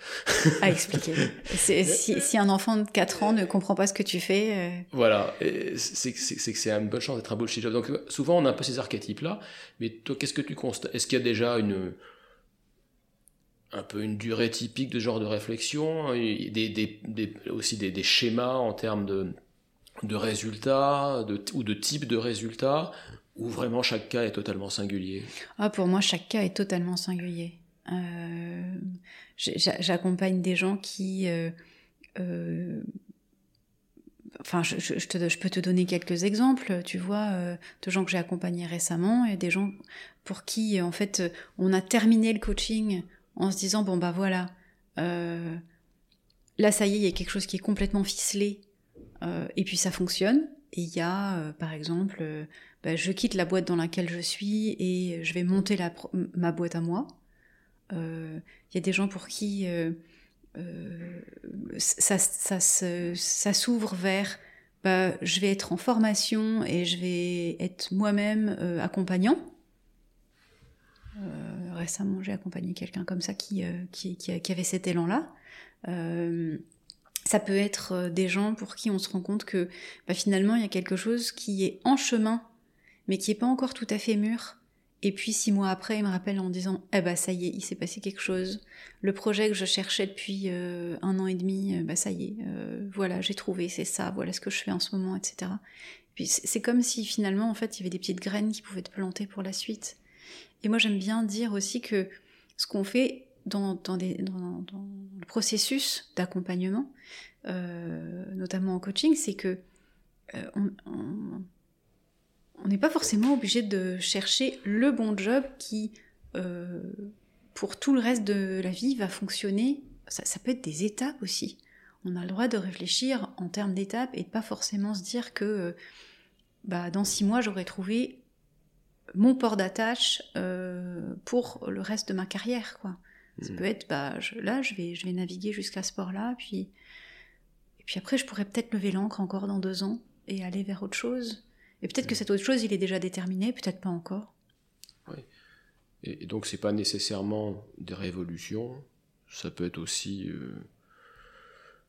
à expliquer. si, un enfant de 4 ans ne comprend pas ce que tu fais. Voilà, c'est que c'est une bonne chance d'être un bullshit job. Donc souvent, on a un peu ces archétypes-là, mais toi, qu'est-ce que tu constates Est-ce qu'il y a déjà une un peu une durée typique de genre de réflexion, des, aussi des schémas en termes de de résultats ou de type de résultats ou vraiment chaque cas est totalement singulier ah, Pour moi, chaque cas est totalement singulier. Euh, j'accompagne des gens qui... Euh, euh, enfin, je, je, peux te donner quelques exemples, tu vois, de gens que j'ai accompagnés récemment et des gens pour qui, en fait, on a terminé le coaching en se disant, bon, bah voilà, là, ça y est, il y a quelque chose qui est complètement ficelé euh, et puis ça fonctionne. Il y a, euh, par exemple, euh, bah, je quitte la boîte dans laquelle je suis et je vais monter ma boîte à moi. Il y a des gens pour qui ça, s'ouvre vers bah, je vais être en formation et je vais être moi-même accompagnant. récemment, j'ai accompagné quelqu'un comme ça qui, avait cet élan-là Ça peut être des gens pour qui on se rend compte que bah, finalement il y a quelque chose qui est en chemin, mais qui n'est pas encore tout à fait mûr. Et puis six mois après, il me rappelle en disant Eh bah ça y est, il s'est passé quelque chose. Le projet que je cherchais depuis un an et demi, bah ça y est, voilà, j'ai trouvé, c'est ça, voilà ce que je fais en ce moment, etc. Puis c'est comme si finalement, en fait, il y avait des petites graines qui pouvaient être plantées pour la suite. Et moi, j'aime bien dire aussi que ce qu'on fait dans, le processus d'accompagnement, euh, notamment en coaching, c'est que euh, on n'est pas forcément obligé de chercher le bon job qui, euh, pour tout le reste de la vie, va fonctionner. Ça, peut être des étapes aussi. On a le droit de réfléchir en termes d'étapes et de pas forcément se dire que bah, dans six mois, j'aurais trouvé mon port d'attache pour le reste de ma carrière, quoi. Ça hmm. peut être, bah, là, je vais, je vais naviguer jusqu'à ce port-là, puis, et puis après, je pourrais peut-être lever l'ancre encore dans deux ans et aller vers autre chose. Et peut-être que hmm. cette autre chose, il est déjà déterminé, peut-être pas encore. Oui. Et, donc, c'est pas nécessairement des révolutions, ça peut être aussi, euh,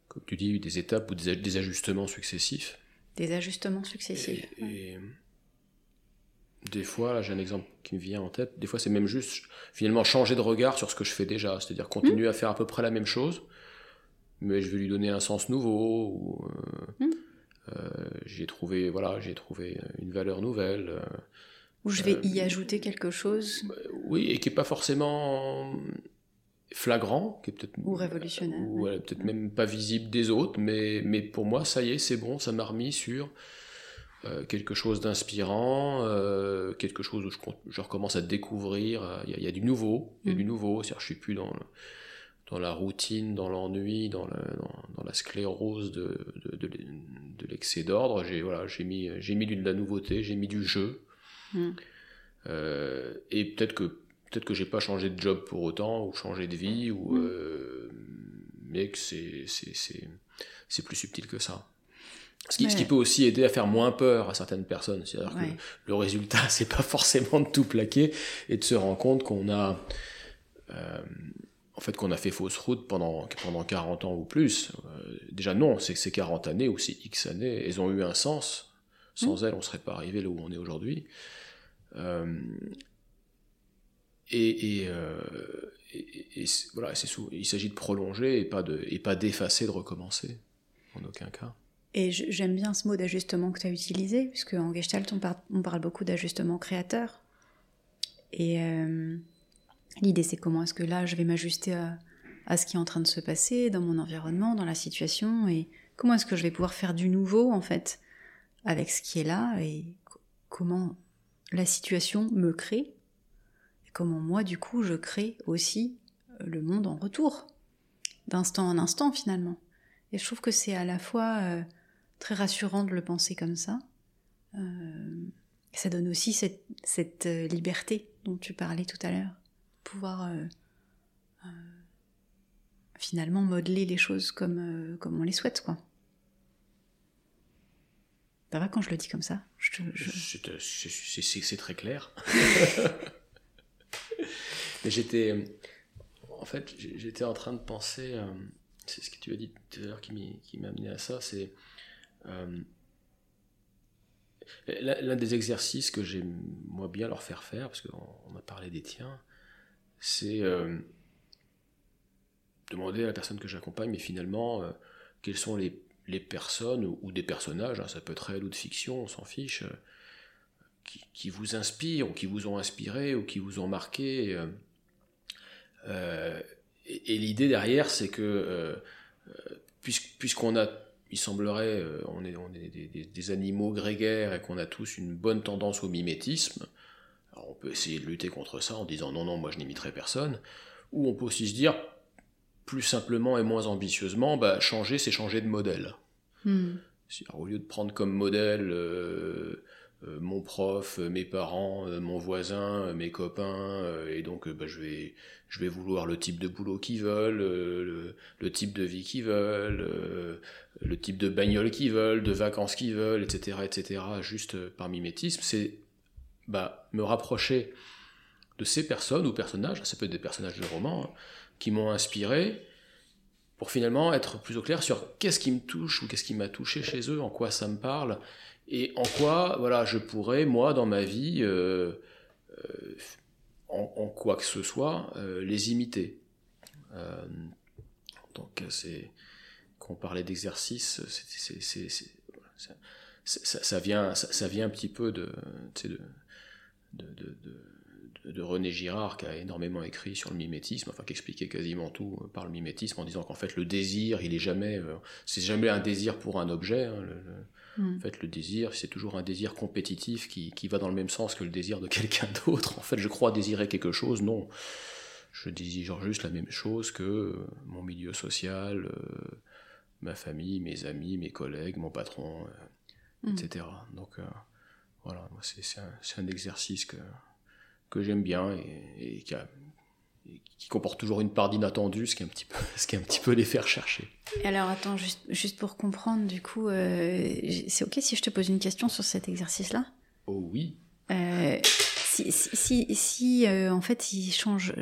comme tu dis, des étapes ou des ajustements successifs. Des ajustements successifs. Et, des fois, j'ai un exemple qui me vient en tête, des fois c'est même juste finalement changer de regard sur ce que je fais déjà, c'est-à-dire continuer à faire à peu près la même chose, mais je vais lui donner un sens nouveau, ou, euh, hmm. euh, j'ai trouvé, voilà, j'ai trouvé une valeur nouvelle. Euh, ou je vais y ajouter quelque chose. Oui, et qui n'est pas forcément flagrant, qui est peut-être ou révolutionnaire, ou peut-être même pas visible des autres, mais mais pour moi ça y est, c'est bon, ça m'a remis sur euh, quelque chose d'inspirant, euh, quelque chose où je, je, recommence à découvrir. Euh, il y, a du nouveau, il y a du mm. nouveau. C'est-à-dire, je suis plus dans dans la routine, dans l'ennui, dans, dans, la sclérose de, de, de, l'excès d'ordre. J'ai voilà, j'ai mis j'ai mis de la nouveauté, j'ai mis du jeu. Mm. et peut-être que peut-être que j'ai pas changé de job pour autant ou changé de vie ou mm. mais que c'est c'est plus subtil que ça ce qui, ce qui, peut aussi aider à faire moins peur à certaines personnes. C'est-à-dire que le résultat c'est pas forcément de tout plaquer et de se rendre compte qu'on a euh, en fait qu'on a fait fausse route pendant pendant 40 ans ou plus. Euh, déjà non c'est ces 40 années ou ces X années. Elles ont eu un sens. Sans mm. elles on serait pas arrivé là où on est aujourd'hui. Et, euh, voilà, c'est il s'agit de prolonger et pas de et pas d'effacer, de recommencer, en aucun cas. Et j'aime bien ce mot d'ajustement que tu as utilisé, puisque en Gestalt, on, parle beaucoup d'ajustement créateur. Et euh, l'idée, c'est comment est-ce que là, je vais m'ajuster à, ce qui est en train de se passer dans mon environnement, dans la situation, et comment est-ce que je vais pouvoir faire du nouveau, en fait, avec ce qui est là, et comment la situation me crée comment moi, du coup, je crée aussi euh, le monde en retour, d'instant en instant finalement. Et je trouve que c'est à la fois euh, très rassurant de le penser comme ça. Euh, ça donne aussi cette, liberté dont tu parlais tout à l'heure, pouvoir finalement modeler les choses comme, comme on les souhaite, quoi. Ça va quand je le dis comme ça? C'est très clair. Mais j'étais, en fait, j'étais en train de penser, euh, c'est ce que tu as dit tout à l'heure qui m'a amené à ça, c'est euh, l'un des exercices que j'aime moi bien leur faire faire, parce qu'on a parlé des tiens, c'est euh, demander à la personne que j'accompagne, mais finalement, quelles sont les, personnes ou, des personnages, hein, ça peut être réel ou de fiction, on s'en fiche, qui, vous inspirent ou qui vous ont inspiré ou qui vous ont marqué. Euh, et, l'idée derrière, c'est que euh, puisqu'on a, il semblerait, euh, on est, on est des, animaux grégaires et qu'on a tous une bonne tendance au mimétisme, alors on peut essayer de lutter contre ça en disant non, non, moi je n'imiterai personne, ou on peut aussi se dire, plus simplement et moins ambitieusement, bah, changer, c'est changer de modèle. Hmm. Au lieu de prendre comme modèle euh, mon prof, euh, mes parents, euh, mon voisin, mes copains, et donc bah, je, vais, je vais vouloir le type de boulot qu'ils veulent, le, type de vie qu'ils veulent, le type de bagnole qu'ils veulent, de vacances qu'ils veulent, etc., etc., juste par mimétisme, c'est bah, me rapprocher de ces personnes ou personnages, ça peut être des personnages de romans, hein, qui m'ont inspiré, pour finalement être plus au clair sur qu'est-ce qui me touche ou qu'est-ce qui m'a touché chez eux, en quoi ça me parle, et en quoi voilà, je pourrais, moi, dans ma vie, euh, euh, en, quoi que ce soit, euh, les imiter. donc, c'est. Quand on parlait d'exercice, ça, vient, ça, vient un petit peu de, de, de, de, René Girard qui a énormément écrit sur le mimétisme, enfin qui expliquait quasiment tout par le mimétisme en disant qu'en fait le désir, il est jamais, c'est jamais un désir pour un objet. Hein, Mm. En fait, le désir, c'est toujours un désir compétitif qui, qui, va dans le même sens que le désir de quelqu'un d'autre. En fait, je crois désirer quelque chose, non. Je désire juste la même chose que euh, mon milieu social, euh, ma famille, mes amis, mes collègues, mon patron, euh, mm. etc. Donc, voilà, c'est un, un, exercice que, que j'aime bien et, et qui a qui comporte toujours une part d'inattendu, ce qui est un petit peu, ce qui est un petit peu les faire chercher. Alors attends, juste, juste pour comprendre, du coup, euh, c'est ok si je te pose une question sur cet exercice-là? Oh oui. Euh, si, si, si, euh, en fait il change.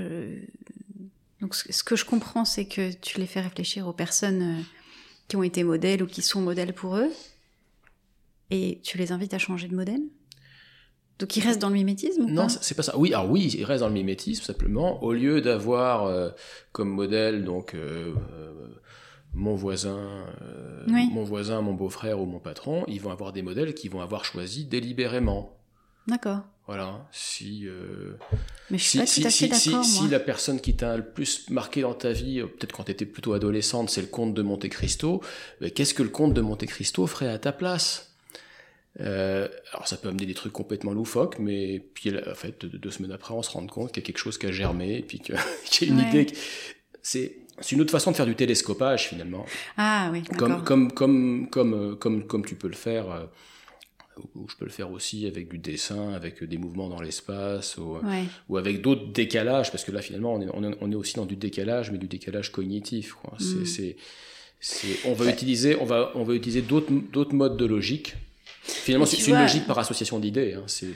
donc ce que je comprends, c'est que tu les fais réfléchir aux personnes qui ont été modèles ou qui sont modèles pour eux, et tu les invites à changer de modèle? Donc il reste dans le mimétisme Non, c'est pas ça. Oui, alors oui, il reste dans le mimétisme simplement. Au lieu d'avoir euh, comme modèle donc euh, euh, mon voisin, mon voisin, mon beau-frère ou mon patron, ils vont avoir des modèles qu'ils vont avoir choisis délibérément. D'accord. Voilà. Si. Mais je suis pas tout à fait d'accord. Si, la personne qui t'a le plus marqué dans ta vie, peut-être quand tu étais plutôt adolescente, c'est le comte de Monte Cristo, qu'est-ce que le comte de Monte Cristo ferait à ta place? Euh, alors ça peut amener des trucs complètement loufoques, mais puis en fait deux, semaines après on se rend compte qu'il y a quelque chose qui a germé, et puis qu'il y a une idée. C'est c'est une autre façon de faire du télescopage finalement. Ah oui. Comme comme comme comme euh, comme comme tu peux le faire. Euh, ou je peux le faire aussi avec du dessin, avec des mouvements dans l'espace, ou, ou, avec d'autres décalages, parce que là finalement on est, on est, aussi dans du décalage, mais du décalage cognitif. Quoi. Mm. On va utiliser, on va, on va utiliser d'autres modes de logique Finalement, c'est une logique par association d'idées. Hein. C'est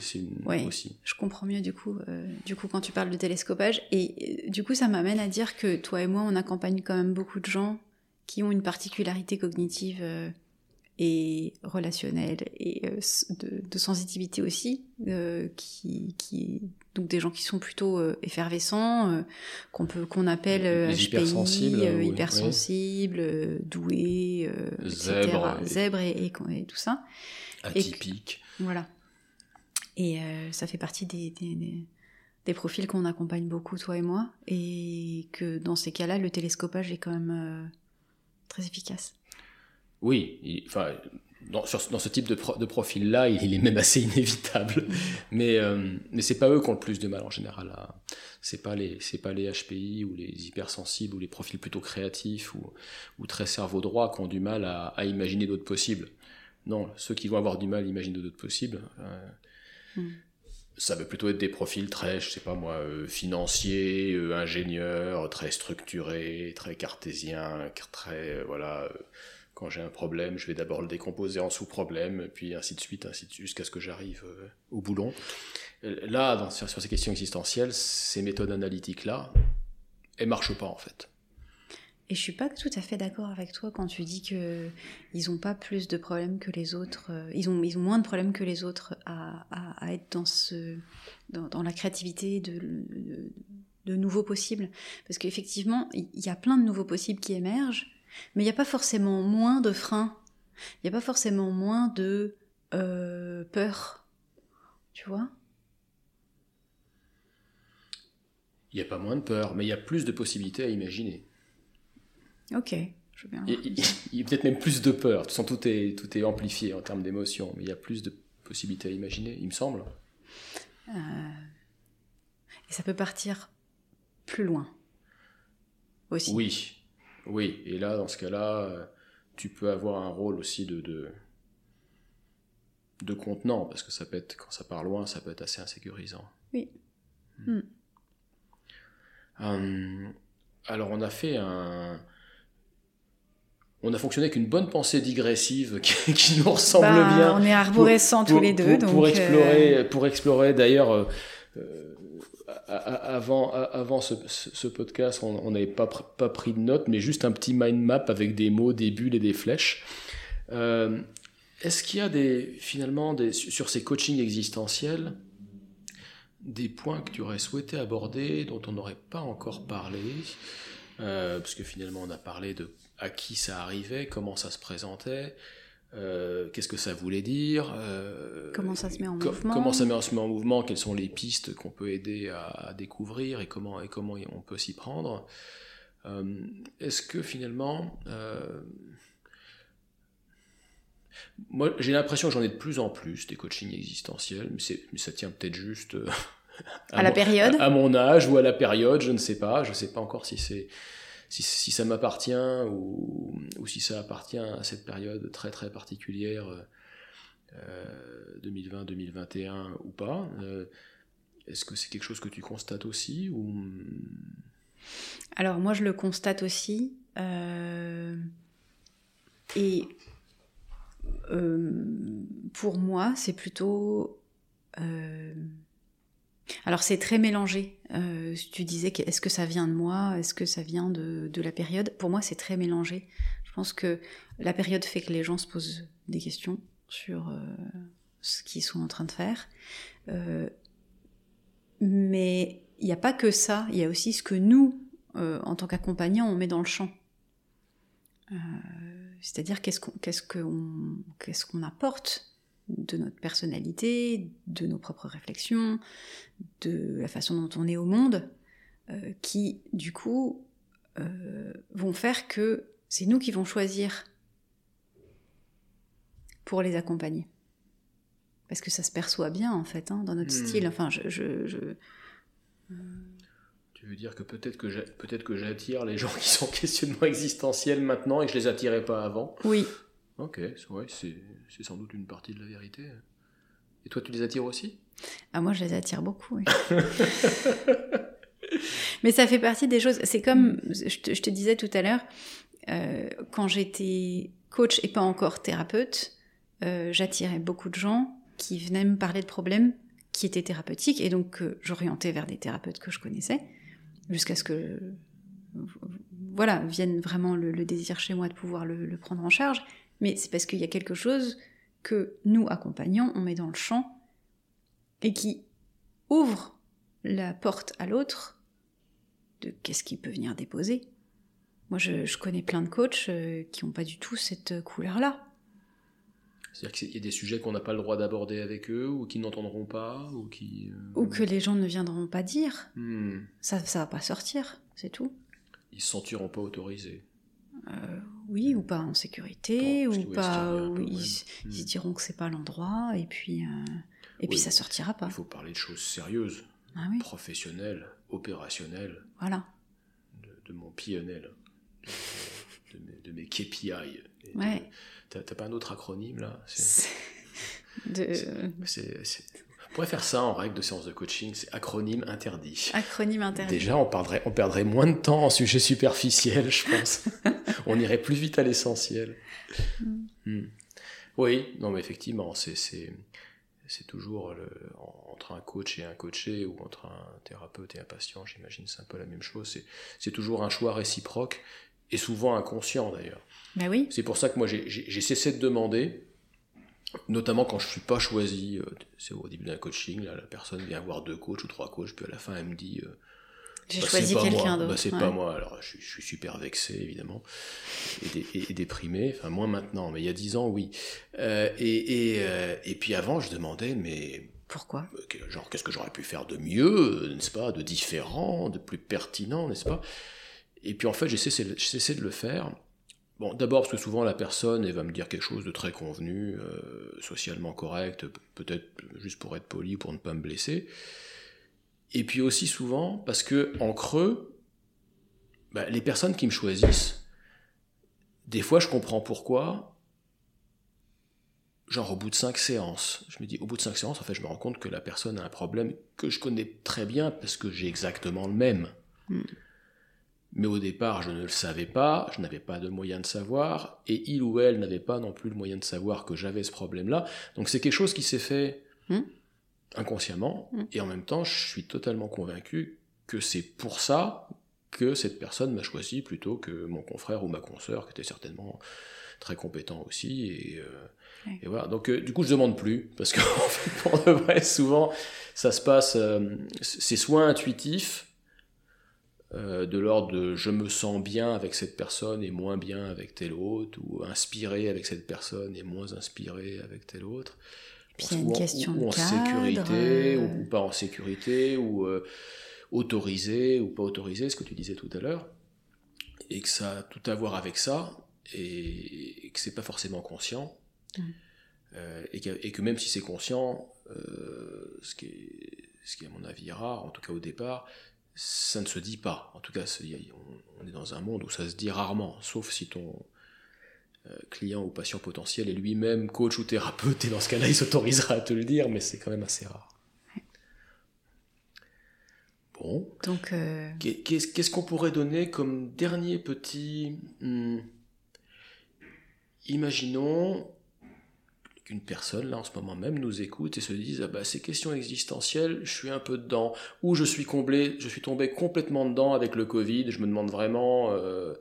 aussi. Je comprends mieux du coup, euh, du coup quand tu parles de télescopage. Et euh, du coup, ça m'amène à dire que toi et moi, on accompagne quand même beaucoup de gens qui ont une particularité cognitive euh, et relationnelle et de, sensibilité aussi, qui, qui donc des gens qui sont plutôt effervescents, qu'on peut qu'on appelle HPI, hypersensibles, hypersensibles, doués, zèbres, etc. Zèbres et, et, tout ça atypique. voilà. Et euh, ça fait partie des, des, profils qu'on accompagne beaucoup, toi et moi, et que dans ces cas-là, le télescopage est quand même euh, très efficace. Oui, enfin, dans, dans, ce type de, de profil-là, il, est même assez inévitable. Mais, euh, mais c'est pas eux qui ont le plus de mal en général. C'est pas les, c'est pas les HPI ou les hypersensibles ou les profils plutôt créatifs ou, ou très cerveau droit qui ont du mal à, à imaginer d'autres possibles. Non, ceux qui vont avoir du mal, imaginent d'autres possibles. Euh, hmm. Ça va plutôt être des profils très, je sais pas moi, euh, financiers, euh, ingénieurs, très structurés, très cartésiens, très, voilà, quand j'ai un problème, je vais d'abord le décomposer en sous-problèmes, puis ainsi de suite, ainsi de suite, jusqu'à ce que j'arrive au boulon. Là, sur, sur, ces questions existentielles, ces méthodes analytiques-là, elles marchent pas en fait. Et je suis pas tout à fait d'accord avec toi quand tu dis que ils ont pas plus de problèmes que les autres. Euh, ils ont, ils ont moins de problèmes que les autres à, à, être dans ce, dans, la créativité de, de, de, nouveaux possibles. Parce qu'effectivement, il y a plein de nouveaux possibles qui émergent, mais il n'y a pas forcément moins de freins. Il n'y a pas forcément moins de euh, peur. Tu vois? Il n'y a pas moins de peur, mais il y a plus de possibilités à imaginer. Ok. Je bien. Il, y a peut-être même plus de peur. tout est, tout est amplifié en termes d'émotion, mais il y a plus de possibilités à imaginer, il me semble. Euh, et ça peut partir plus loin aussi. Oui, oui. Et là, dans ce cas-là, euh, tu peux avoir un rôle aussi de, de, de contenant, parce que ça peut être, quand ça part loin, ça peut être assez insécurisant. Oui. Hmm. Hum, alors, on a fait un on a fonctionné avec une bonne pensée digressive qui, nous ressemble bah, bien. On est arborescents tous les deux. Pour, explorer, euh, pour explorer d'ailleurs, euh, euh, avant, avant ce, podcast, on n'avait pas, pas pris de notes, mais juste un petit mind map avec des mots, des bulles et des flèches. Euh, est-ce qu'il y a des, finalement, des, sur ces coachings existentiels, des points que tu aurais souhaité aborder, dont on n'aurait pas encore parlé? Parce que finalement, on a parlé de à qui ça arrivait, comment ça se présentait, euh, qu'est-ce que ça voulait dire euh, Comment ça se met en mouvement Comment ça se met en mouvement Quelles sont les pistes qu'on peut aider à, découvrir et comment, et comment on peut s'y prendre euh, Est-ce que finalement... moi, j'ai l'impression que j'en ai de plus en plus des coachings existentiels, mais, mais ça tient peut-être juste à, la période, à, mon âge ou à la période, je ne sais pas. Je ne sais pas encore si c'est si, ça m'appartient ou, si ça appartient à cette période très très particulière 2020-2021 euh, ou pas. Euh, est-ce que c'est quelque chose que tu constates aussi. Alors moi je le constate aussi. Euh, et pour moi c'est plutôt alors c'est très mélangé. Euh, tu disais est-ce que ça vient de moi, est-ce que ça vient de, la période? Pour moi c'est très mélangé. Je pense que la période fait que les gens se posent des questions sur euh, ce qu'ils sont en train de faire. Euh, mais il n'y a pas que ça, il y a aussi ce que nous, en tant qu'accompagnants, on met dans le champ. C'est-à-dire qu'est-ce qu'on qu'est-ce qu'on apporte de notre personnalité, de nos propres réflexions, de la façon dont on est au monde, euh, qui du coup euh, vont faire que c'est nous qui vont choisir pour les accompagner. Parce que ça se perçoit bien en fait hein, dans notre hmm. style. Enfin, je, Tu veux dire que peut-être que peut-être que j'attire les gens qui sont en questionnement existentiel maintenant et que je les attirais pas avant? Oui. Ok, ouais, c'est sans doute une partie de la vérité. Et toi, tu les attires aussi? Ah, moi, je les attire beaucoup. Mais ça fait partie des choses. C'est comme je te, disais tout à l'heure, euh, quand j'étais coach et pas encore thérapeute, euh, j'attirais beaucoup de gens qui venaient me parler de problèmes qui étaient thérapeutiques et donc j'orientais vers des thérapeutes que je connaissais jusqu'à ce que voilà vienne vraiment le, désir chez moi de pouvoir le prendre en charge mais c'est parce qu'il y a quelque chose que nous, accompagnants, on met dans le champ et qui ouvre la porte à l'autre de qu'est-ce qui peut venir déposer. Moi, je, connais plein de coachs euh, qui n'ont pas du tout cette couleur-là. C'est-à-dire qu'il y a des sujets qu'on n'a pas le droit d'aborder avec eux, ou qui n'entendront pas, ou qui... Euh, ou que les gens ne viendront pas dire. Hmm. Ça ne va pas sortir, c'est tout. Ils se sentiront pas autorisés. Euh, oui, ou pas en sécurité, ou pas. ils, hmm. diront que c'est pas l'endroit, et puis, euh, et puis ça sortira pas. Il faut parler de choses sérieuses, ah professionnelles, opérationnelles. Voilà. De, mon PNL, de, mes, KPI. Ouais. T'as pas un autre acronyme là? De... On pourrait faire ça en règle de séance de coaching, c'est acronyme interdit. Acronyme interdit. Déjà, on perdrait, on perdrait moins de temps en sujet superficiel, je pense. on irait plus vite à l'essentiel. Mm. Hmm. Oui, non, mais effectivement, c'est, toujours le, entre un coach et un coaché, ou entre un thérapeute et un patient, j'imagine, c'est un peu la même chose. C'est, toujours un choix réciproque, et souvent inconscient d'ailleurs. Ben oui. C'est pour ça que moi, j'ai cessé de demander notamment quand je suis pas choisi, euh, c'est au début d'un coaching, là, la personne vient voir deux coachs ou trois coachs, puis à la fin elle me dit euh, j'ai bah, choisi quelqu'un d'autre. Bah, c'est pas moi, alors je, suis super vexé évidemment et, déprimé, enfin moins maintenant, mais il y a dix ans oui. Euh, et, et, puis avant je demandais mais pourquoi? Genre qu'est-ce que j'aurais pu faire de mieux, n'est-ce pas, de différent, de plus pertinent, n'est-ce pas? Et puis en fait j'ai cessé, cessé de le faire Bon, d'abord parce que souvent la personne va me dire quelque chose de très convenu, euh, socialement correct, peut-être juste pour être poli, pour ne pas me blesser. Et puis aussi souvent parce que en creux, bah, les personnes qui me choisissent, des fois je comprends pourquoi. Genre au bout de cinq séances, je me dis au bout de cinq séances, en fait, je me rends compte que la personne a un problème que je connais très bien parce que j'ai exactement le même. Hmm. Mais au départ, je ne le savais pas, je n'avais pas de moyen de savoir, et il ou elle n'avait pas non plus le moyen de savoir que j'avais ce problème-là. Donc c'est quelque chose qui s'est fait hmm. inconsciemment, Mm. et en même temps, je suis totalement convaincu que c'est pour ça que cette personne m'a choisi plutôt que mon confrère ou ma consoeur, qui était certainement très compétent aussi. Et, euh, et voilà. Donc, euh, du coup, je demande plus, parce qu'en fait, pour de vrai, souvent, ça se passe, euh, c'est soit intuitif, euh, de l'ordre de je me sens bien avec cette personne et moins bien avec telle autre, ou inspiré avec cette personne et moins inspiré avec telle autre. Puis il y a une Ou en- question ou en cadre, sécurité, euh. ou, pas en sécurité, ou euh, autorisé ou pas autorisé, ce que tu disais tout à l'heure, et que ça a tout à voir avec ça, et, et que c'est pas forcément conscient, euh, et, que, et que même si c'est conscient, ce, qui est, ce qui est à mon avis rare, en tout cas au départ, ça ne se dit pas. En tout cas, on, on est dans un monde où ça se dit rarement, sauf si ton euh, client ou patient potentiel est lui-même coach ou thérapeute, et dans ce cas-là, il s'autorisera à te le dire, mais c'est quand même assez rare. Bon. Donc, euh, Qu'est- Qu'est-ce qu'est-ce qu'on pourrait donner comme dernier petit... hmm, Imaginons qu'une personne, là, en ce moment même, nous écoute et se dise ah bah, ces questions existentielles, je suis un peu dedans. Ou je suis comblé, je suis tombé complètement dedans avec le Covid, je me demande vraiment euh,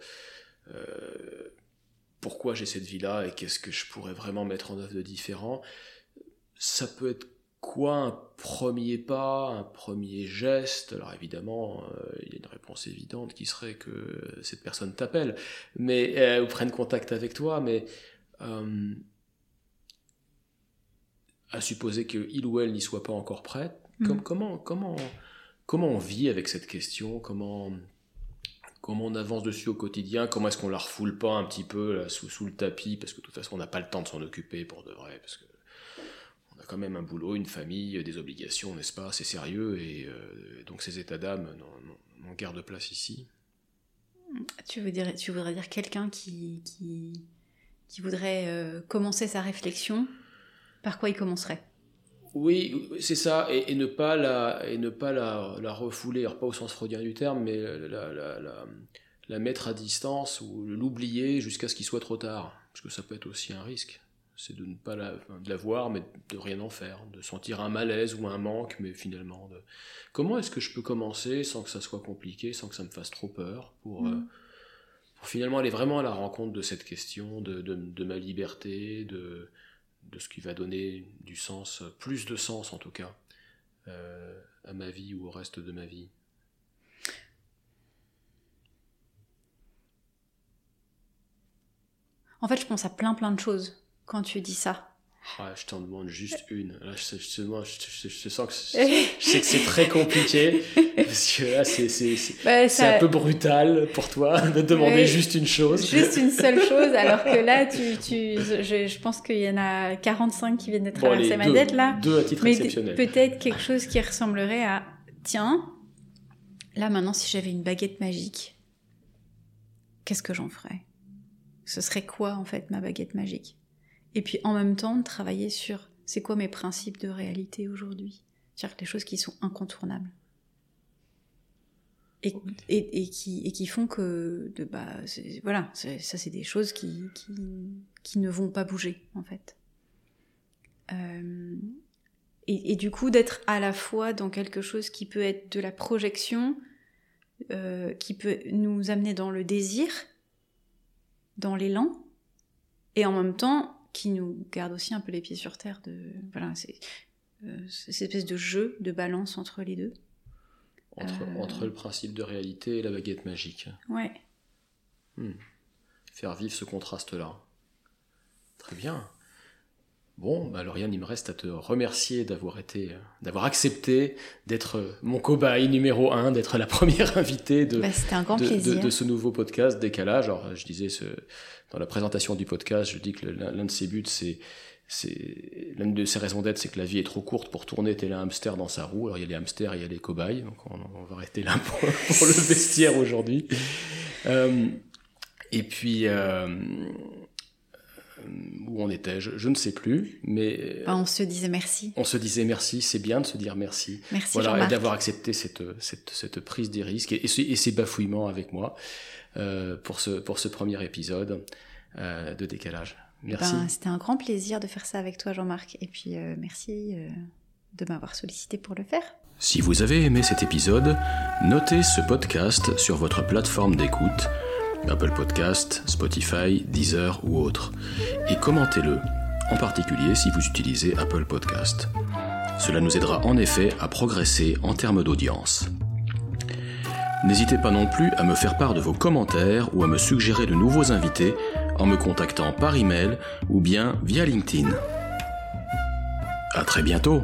euh, pourquoi j'ai cette vie-là et qu'est-ce que je pourrais vraiment mettre en œuvre de différent. Ça peut être quoi un premier pas, un premier geste? Alors évidemment, euh, il y a une réponse évidente qui serait que cette personne t'appelle, mais ou prenne contact avec toi, mais à supposer que il ou elle n'y soit pas encore prête, comme- comment, comment, comment on vit avec cette question? Comment comment on avance dessus au quotidien, comment est-ce qu'on la refoule pas un petit peu là, sous, sous le tapis, parce que de toute façon on n'a pas le temps de s'en occuper pour de vrai, parce que on a quand même un boulot, une famille, des obligations, n'est-ce pas? C'est sérieux, et euh, donc ces états d'âme n'ont- guère de place ici. tu, veux dire, tu voudrais dire quelqu'un qui, qui, qui voudrait euh, commencer sa réflexion, par quoi il commencerait? Oui, c'est ça, et, et ne pas la, et ne pas la, la refouler, alors pas au sens freudien du terme, mais la, la, la, la mettre à distance ou l'oublier jusqu'à ce qu'il soit trop tard, parce que ça peut être aussi un risque. C'est de ne pas la, de la voir, mais de rien en faire, de sentir un malaise ou un manque, mais finalement, de... comment est-ce que je peux commencer sans que ça soit compliqué, sans que ça me fasse trop peur, pour, Mm. euh, pour finalement aller vraiment à la rencontre de cette question, de, de, de ma liberté, de, de ce qui va donner du sens, plus de sens en tout cas, euh, à ma vie ou au reste de ma vie. En fait, je pense à plein plein de choses quand tu dis ça. Je t'en demande juste une. Là, je, je, sens que je sais que c'est très compliqué parce que là, c'est Bah, ça- un peu brutal pour toi de demander Oui. juste une chose. Juste une seule chose, alors que là, tu, tu, je, pense qu'il y en a 45 qui viennent de Bon, traverser ma deux, tête là. deux à titre Mais exceptionnel. peut-être quelque chose qui ressemblerait à tiens, là maintenant, si j'avais une baguette magique, qu'est-ce que j'en ferais? Ce serait quoi en fait ma baguette magique? Et puis en même temps, de travailler sur c'est quoi mes principes de réalité aujourd'hui C'est-à-dire les choses qui sont incontournables. Et, et, et qui, et qui font que, de, bah, voilà, ça c'est des choses qui, qui, qui ne vont pas bouger en fait. Euh, et, et du coup d'être à la fois dans quelque chose qui peut être de la projection, euh, qui peut nous amener dans le désir, dans l'élan, et en même temps qui nous garde aussi un peu les pieds sur terre. De voilà, c'est euh, cette espèce de jeu, de balance entre les deux. Entre, Euh. entre le principe de réalité et la baguette magique. Ouais. Faire vivre ce contraste-là. Très bien. Bon, bah Lauriane, il me reste à te remercier d'avoir été, euh, d'avoir accepté d'être euh, mon cobaye numéro un, d'être la première invitée de, Bah, de, de- plaisir. de ce nouveau podcast Décalage. Alors, je disais ce, dans la présentation du podcast, je dis que l'un de ses buts, c'est c'est l'une de ses raisons d'être, c'est que la vie est trop courte pour tourner tel un hamster dans sa roue. Alors il y a les hamsters, il y a les cobayes, donc on, on va rester là pour, pour le vestiaire aujourd'hui. Euh, et puis euh, où on était, je, je ne sais plus, mais Bah, on se disait merci. on se disait merci. C'est bien de se dire merci. Merci Voilà, et Jean-Marc. d'avoir accepté cette, cette, cette prise des risques et, et, ce- et ces bafouillements avec moi euh, pour, ce, pour ce premier épisode euh, de décalage. Merci. Ben, C'était un grand plaisir de faire ça avec toi, Jean-Marc. Et puis, euh, merci euh, de m'avoir sollicité pour le faire. Si vous avez aimé cet épisode, notez ce podcast sur votre plateforme d'écoute, Apple Podcast, Spotify, Deezer ou autre, et commentez-le, en particulier si vous utilisez Apple Podcast. Cela nous aidera en effet à progresser en termes d'audience. N'hésitez pas non plus à me faire part de vos commentaires ou à me suggérer de nouveaux invités en me contactant par email ou bien via LinkedIn. À très bientôt